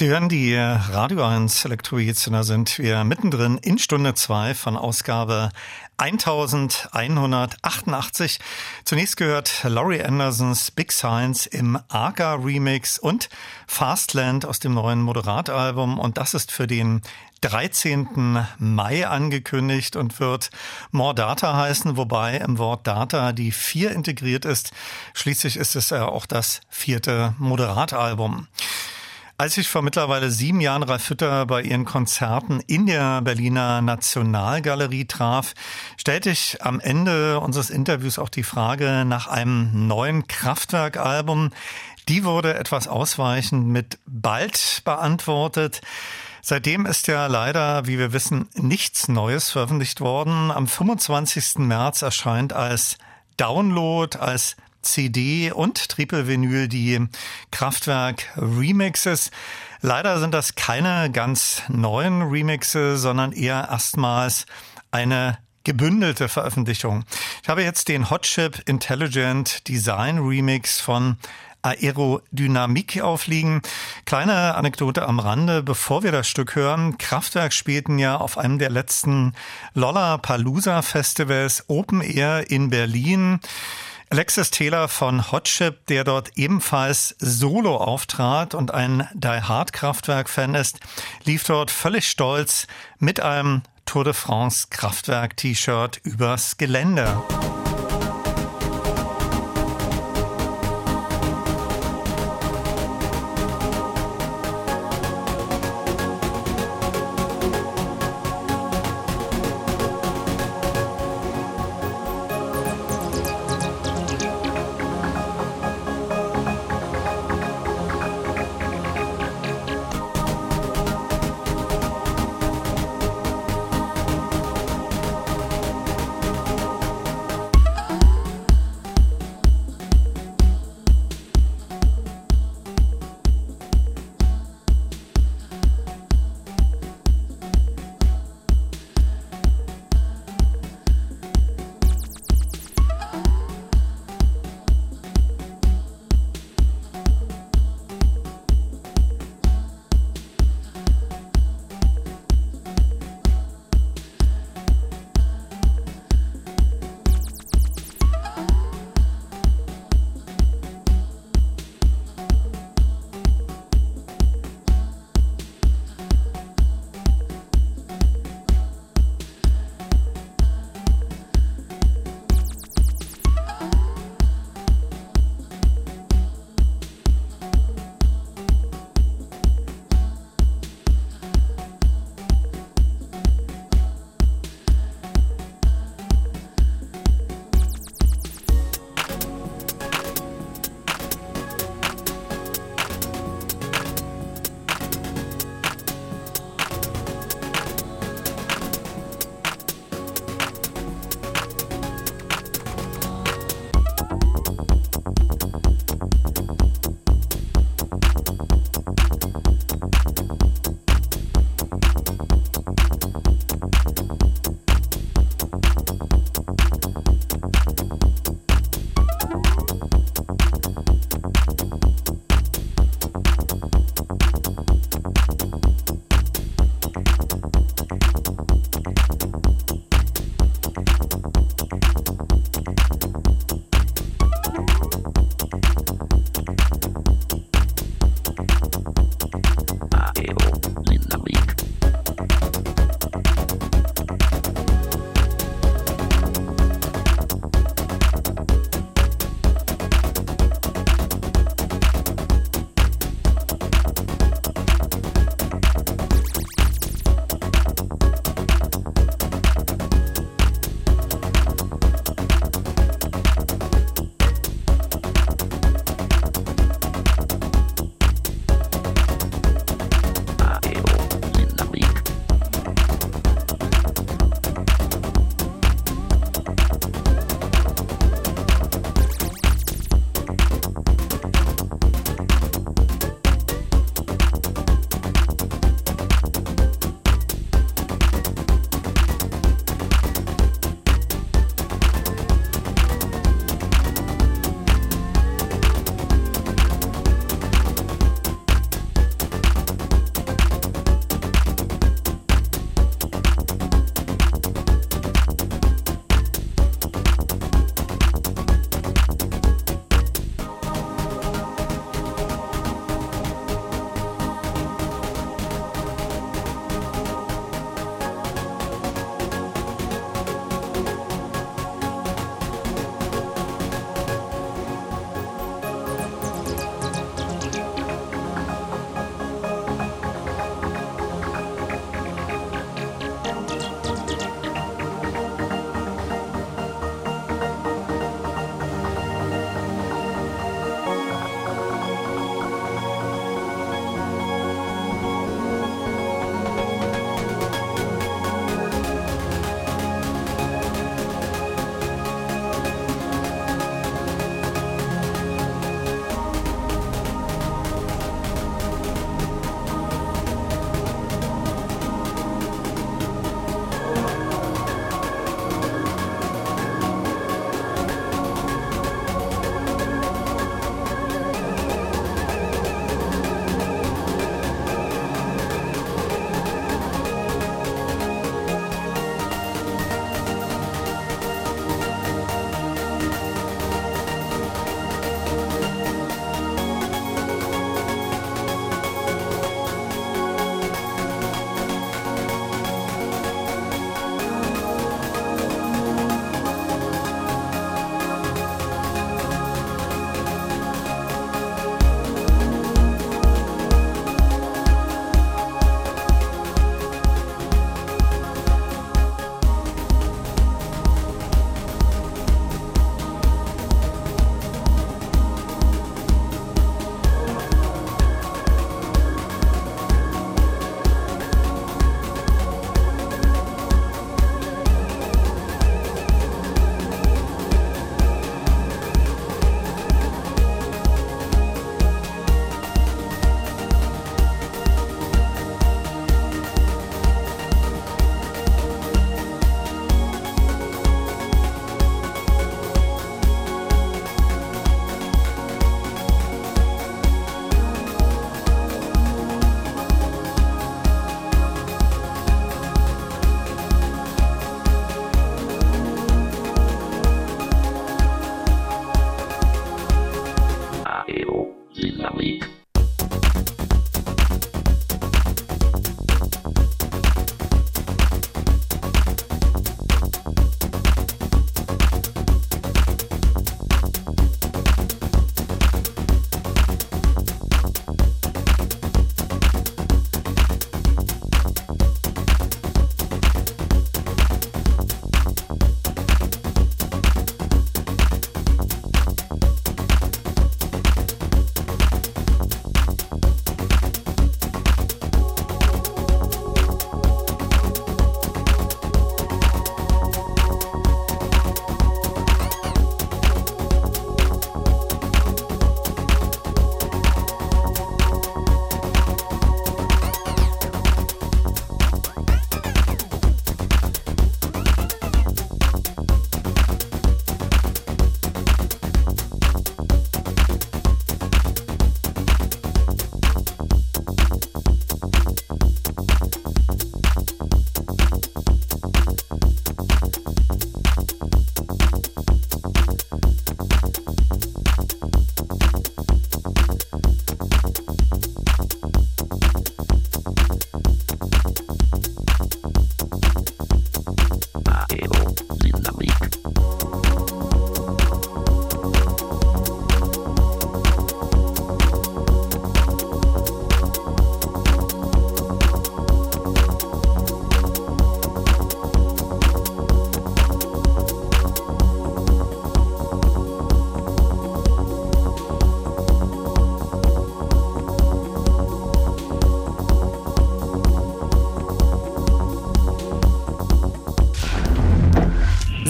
Sie hören die Radio 1 Elektrobeats da sind wir mittendrin in Stunde 2 von Ausgabe 1188. Zunächst gehört Laurie Andersons Big Science im Arca Remix und Fastland aus dem neuen Moderat-Album und das ist für den 13. Mai angekündigt und wird More Data heißen, wobei im Wort Data die 4 integriert ist. Schließlich ist es ja auch das vierte Moderatalbum. Als ich vor mittlerweile sieben Jahren Ralf Hütter bei ihren Konzerten in der Berliner Nationalgalerie traf, stellte ich am Ende unseres Interviews auch die Frage nach einem neuen Kraftwerkalbum. Die wurde etwas ausweichend mit bald beantwortet. Seitdem ist ja leider, wie wir wissen, nichts Neues veröffentlicht worden. Am 25. März erscheint als Download, als CD und Triple Vinyl die Kraftwerk Remixes. Leider sind das keine ganz neuen Remixe, sondern eher erstmals eine gebündelte Veröffentlichung. Ich habe jetzt den Hotchip Intelligent Design Remix von Aerodynamik aufliegen. Kleine Anekdote am Rande, bevor wir das Stück hören. Kraftwerk spielten ja auf einem der letzten Lollapalooza Festivals Open Air in Berlin. Alexis Taylor von Hotchip, der dort ebenfalls solo auftrat und ein Die Hard Kraftwerk-Fan ist, lief dort völlig stolz mit einem Tour de France Kraftwerk T-Shirt übers Gelände.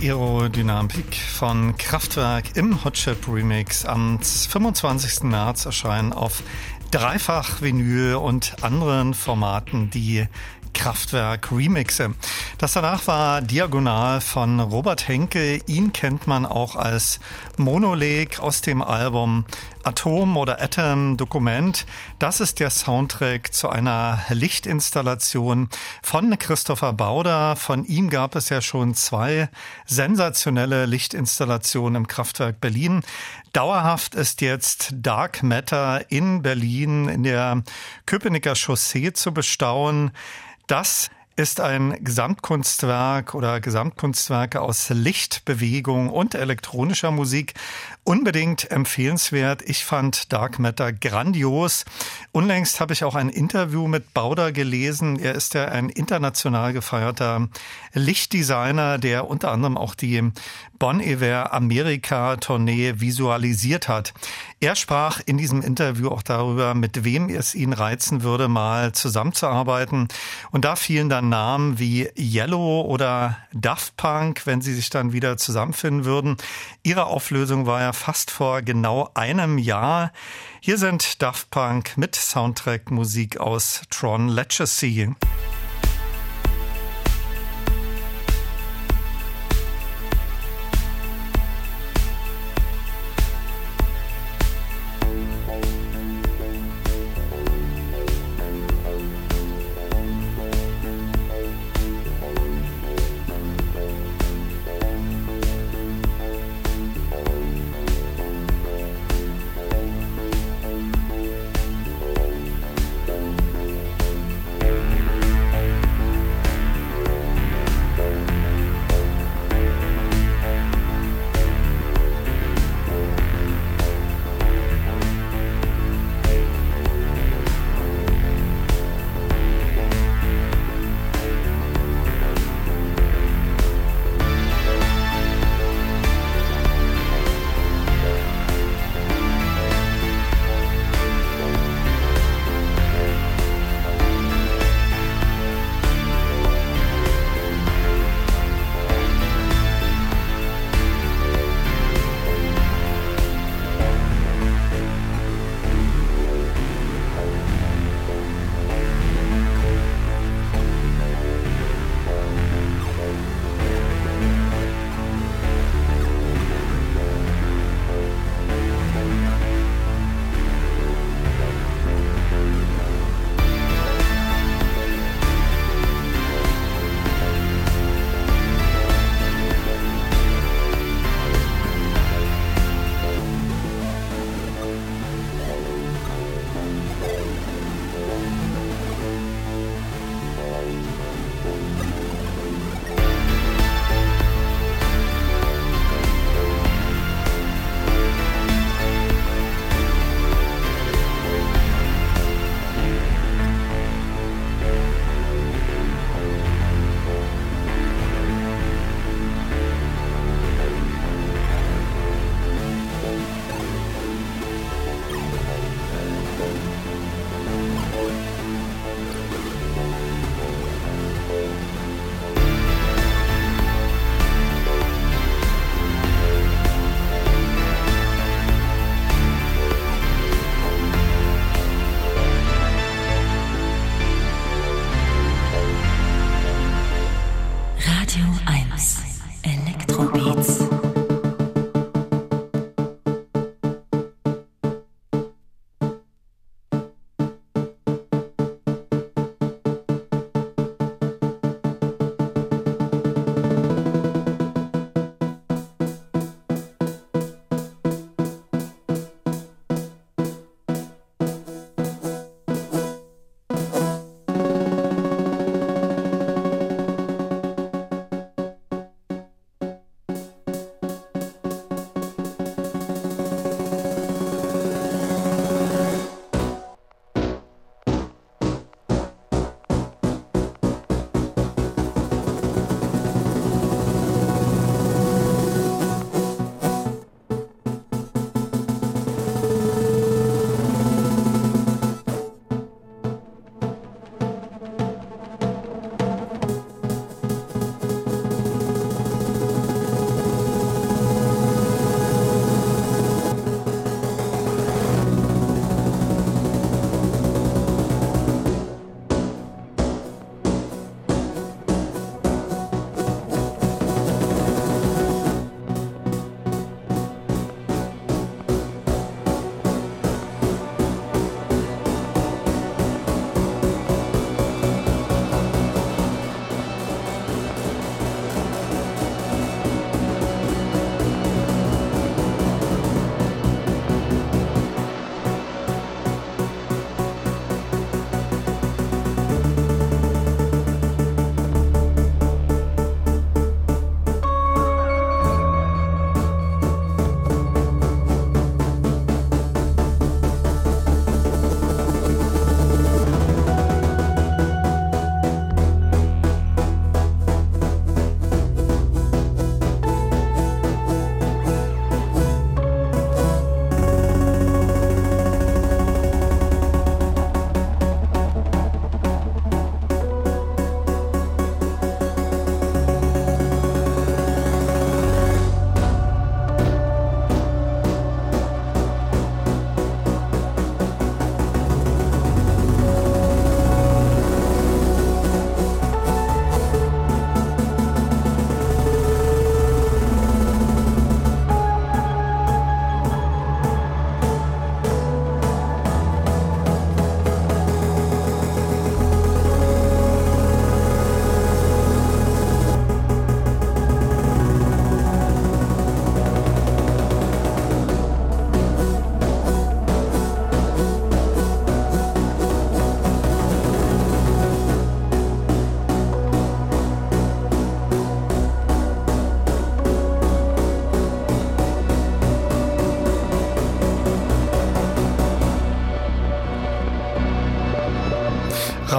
Aerodynamik von Kraftwerk im Hotchip Remix am 25. März erscheinen auf Dreifach Vinyl und anderen Formaten die Kraftwerk Remixe. Das danach war Diagonal von Robert Henke. Ihn kennt man auch als Monoleg aus dem Album Atom oder Atom Dokument. Das ist der Soundtrack zu einer Lichtinstallation von Christopher Bauder. Von ihm gab es ja schon zwei sensationelle Lichtinstallationen im Kraftwerk Berlin. Dauerhaft ist jetzt Dark Matter in Berlin in der Köpenicker Chaussee zu bestaunen. Das ist ein Gesamtkunstwerk oder Gesamtkunstwerke aus Licht, Bewegung und elektronischer Musik. Unbedingt empfehlenswert. Ich fand Dark Matter grandios. Unlängst habe ich auch ein Interview mit Bauder gelesen. Er ist ja ein international gefeierter Lichtdesigner, der unter anderem auch die Bon Iver Amerika Tournee visualisiert hat. Er sprach in diesem Interview auch darüber, mit wem es ihn reizen würde, mal zusammenzuarbeiten. Und da fielen dann Namen wie Yellow oder Daft Punk, wenn sie sich dann wieder zusammenfinden würden. Ihre Auflösung war ja fast vor genau einem Jahr. Hier sind Daft Punk mit Soundtrack-Musik aus Tron Legacy.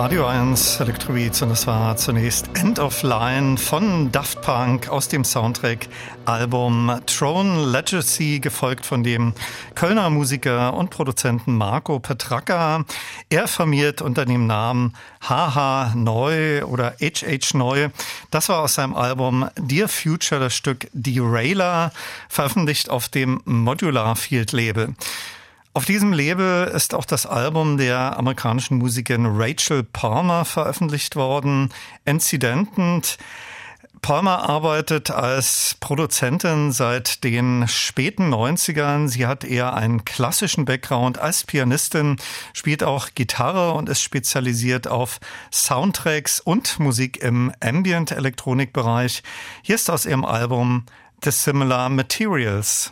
Radio 1 Electrobeats und das war zunächst End of Line von Daft Punk aus dem Soundtrack Album Throne Legacy, gefolgt von dem Kölner Musiker und Produzenten Marco Petracca. Er firmiert unter dem Namen HH Neu oder HH Neu. Das war aus seinem Album Dear Future das Stück Derailer, veröffentlicht auf dem Modular Field Label. Auf diesem Label ist auch das Album der amerikanischen Musikerin Rachel Palmer veröffentlicht worden, Incident. Palmer arbeitet als Produzentin seit den späten 90ern. Sie hat eher einen klassischen Background als Pianistin, spielt auch Gitarre und ist spezialisiert auf Soundtracks und Musik im Ambient-Elektronikbereich. Hier ist aus ihrem Album The Similar Materials.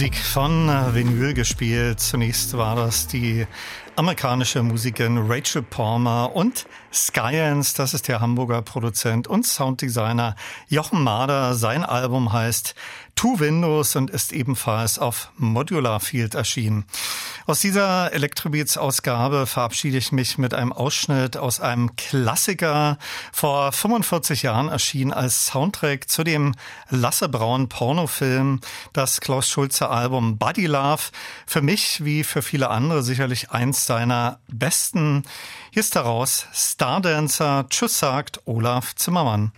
Musik von äh, Vinyl gespielt. Zunächst war das die amerikanische Musikerin Rachel Palmer und Skyans, das ist der Hamburger Produzent und Sounddesigner Jochen Mader. Sein Album heißt Two Windows und ist ebenfalls auf Modular Field erschienen. Aus dieser Electrobeats-Ausgabe verabschiede ich mich mit einem Ausschnitt aus einem Klassiker. Vor 45 Jahren erschien als Soundtrack zu dem Lasse Braun Pornofilm das Klaus Schulze Album Body Love. Für mich, wie für viele andere, sicherlich eins seiner besten. Hier ist daraus Stardancer. Tschüss sagt Olaf Zimmermann.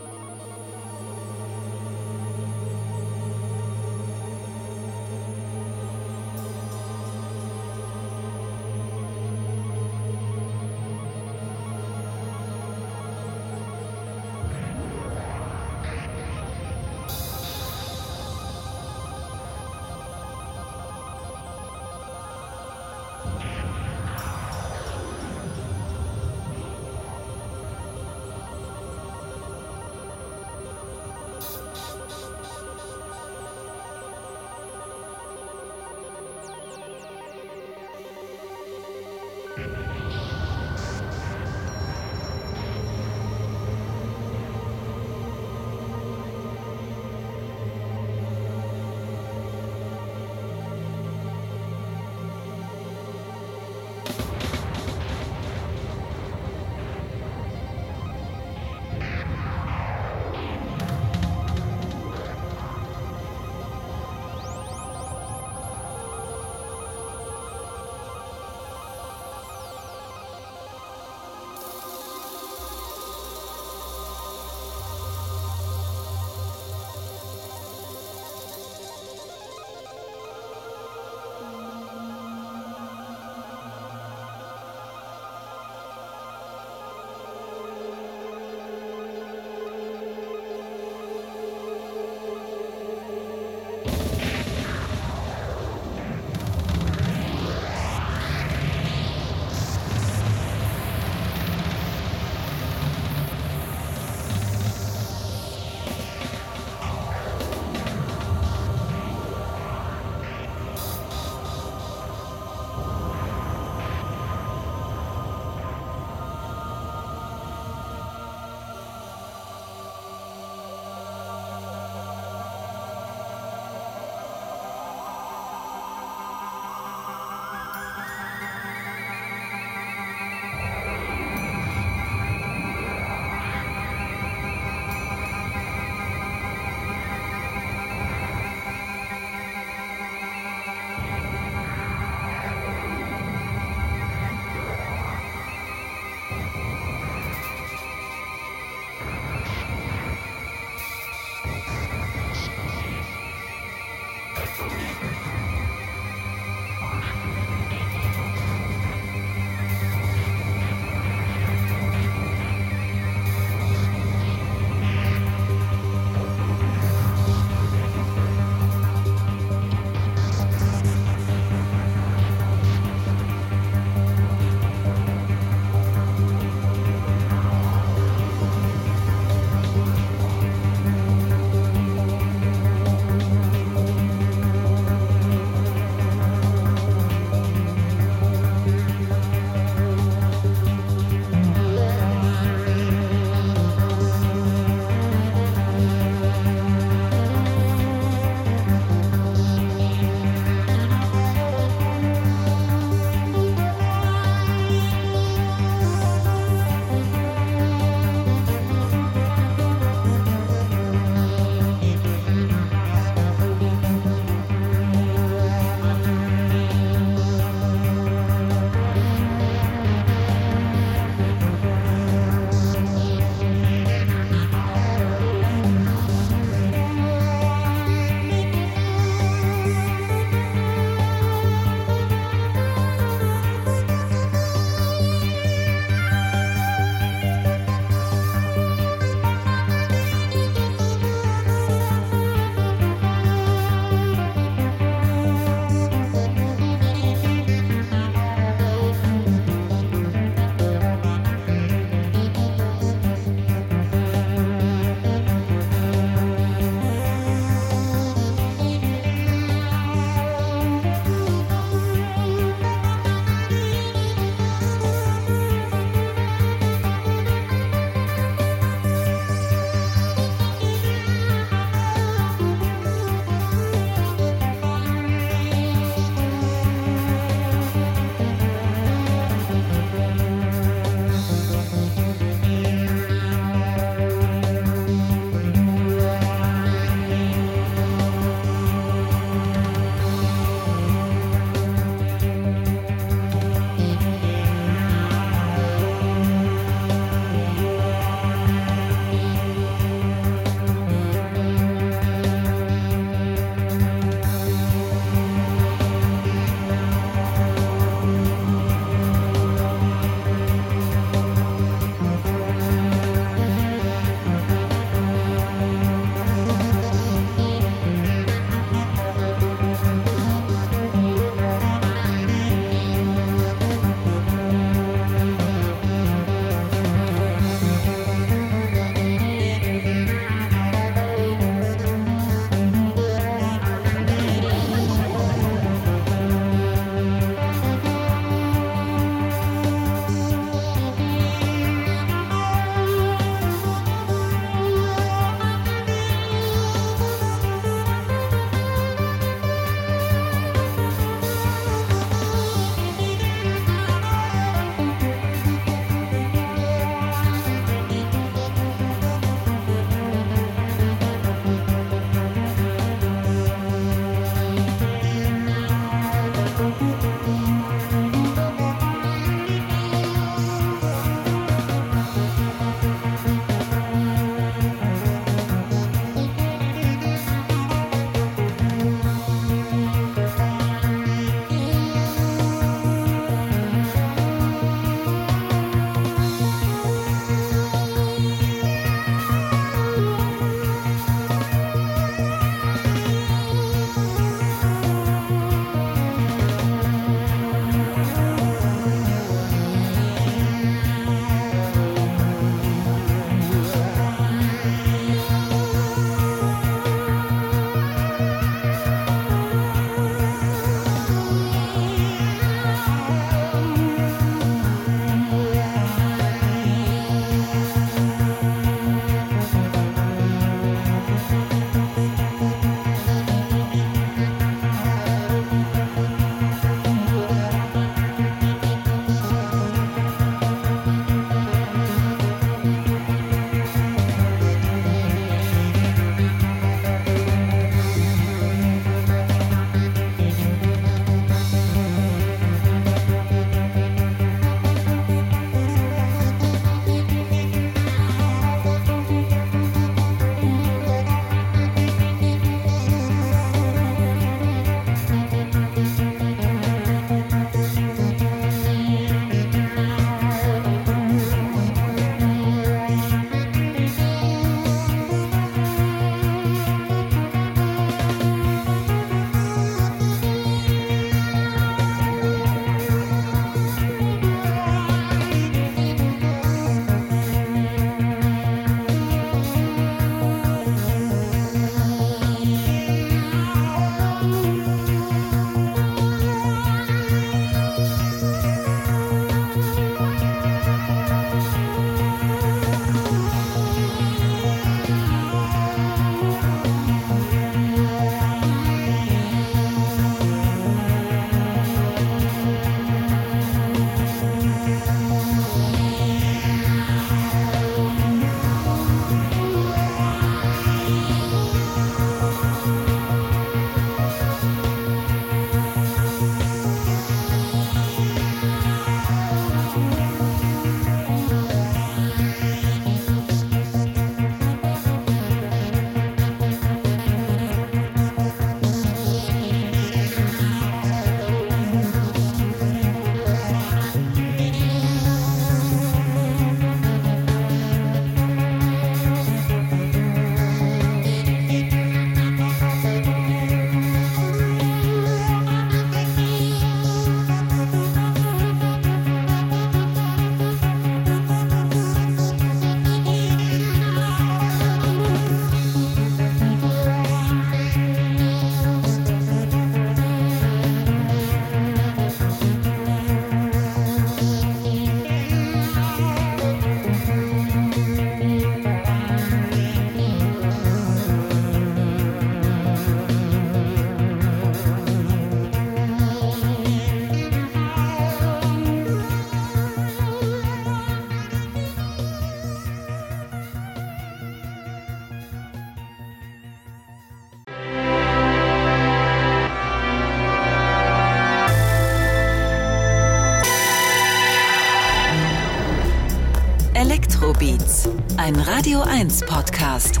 Elektrobeats, ein Radio 1 Podcast.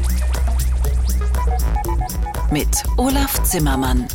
Mit Olaf Zimmermann.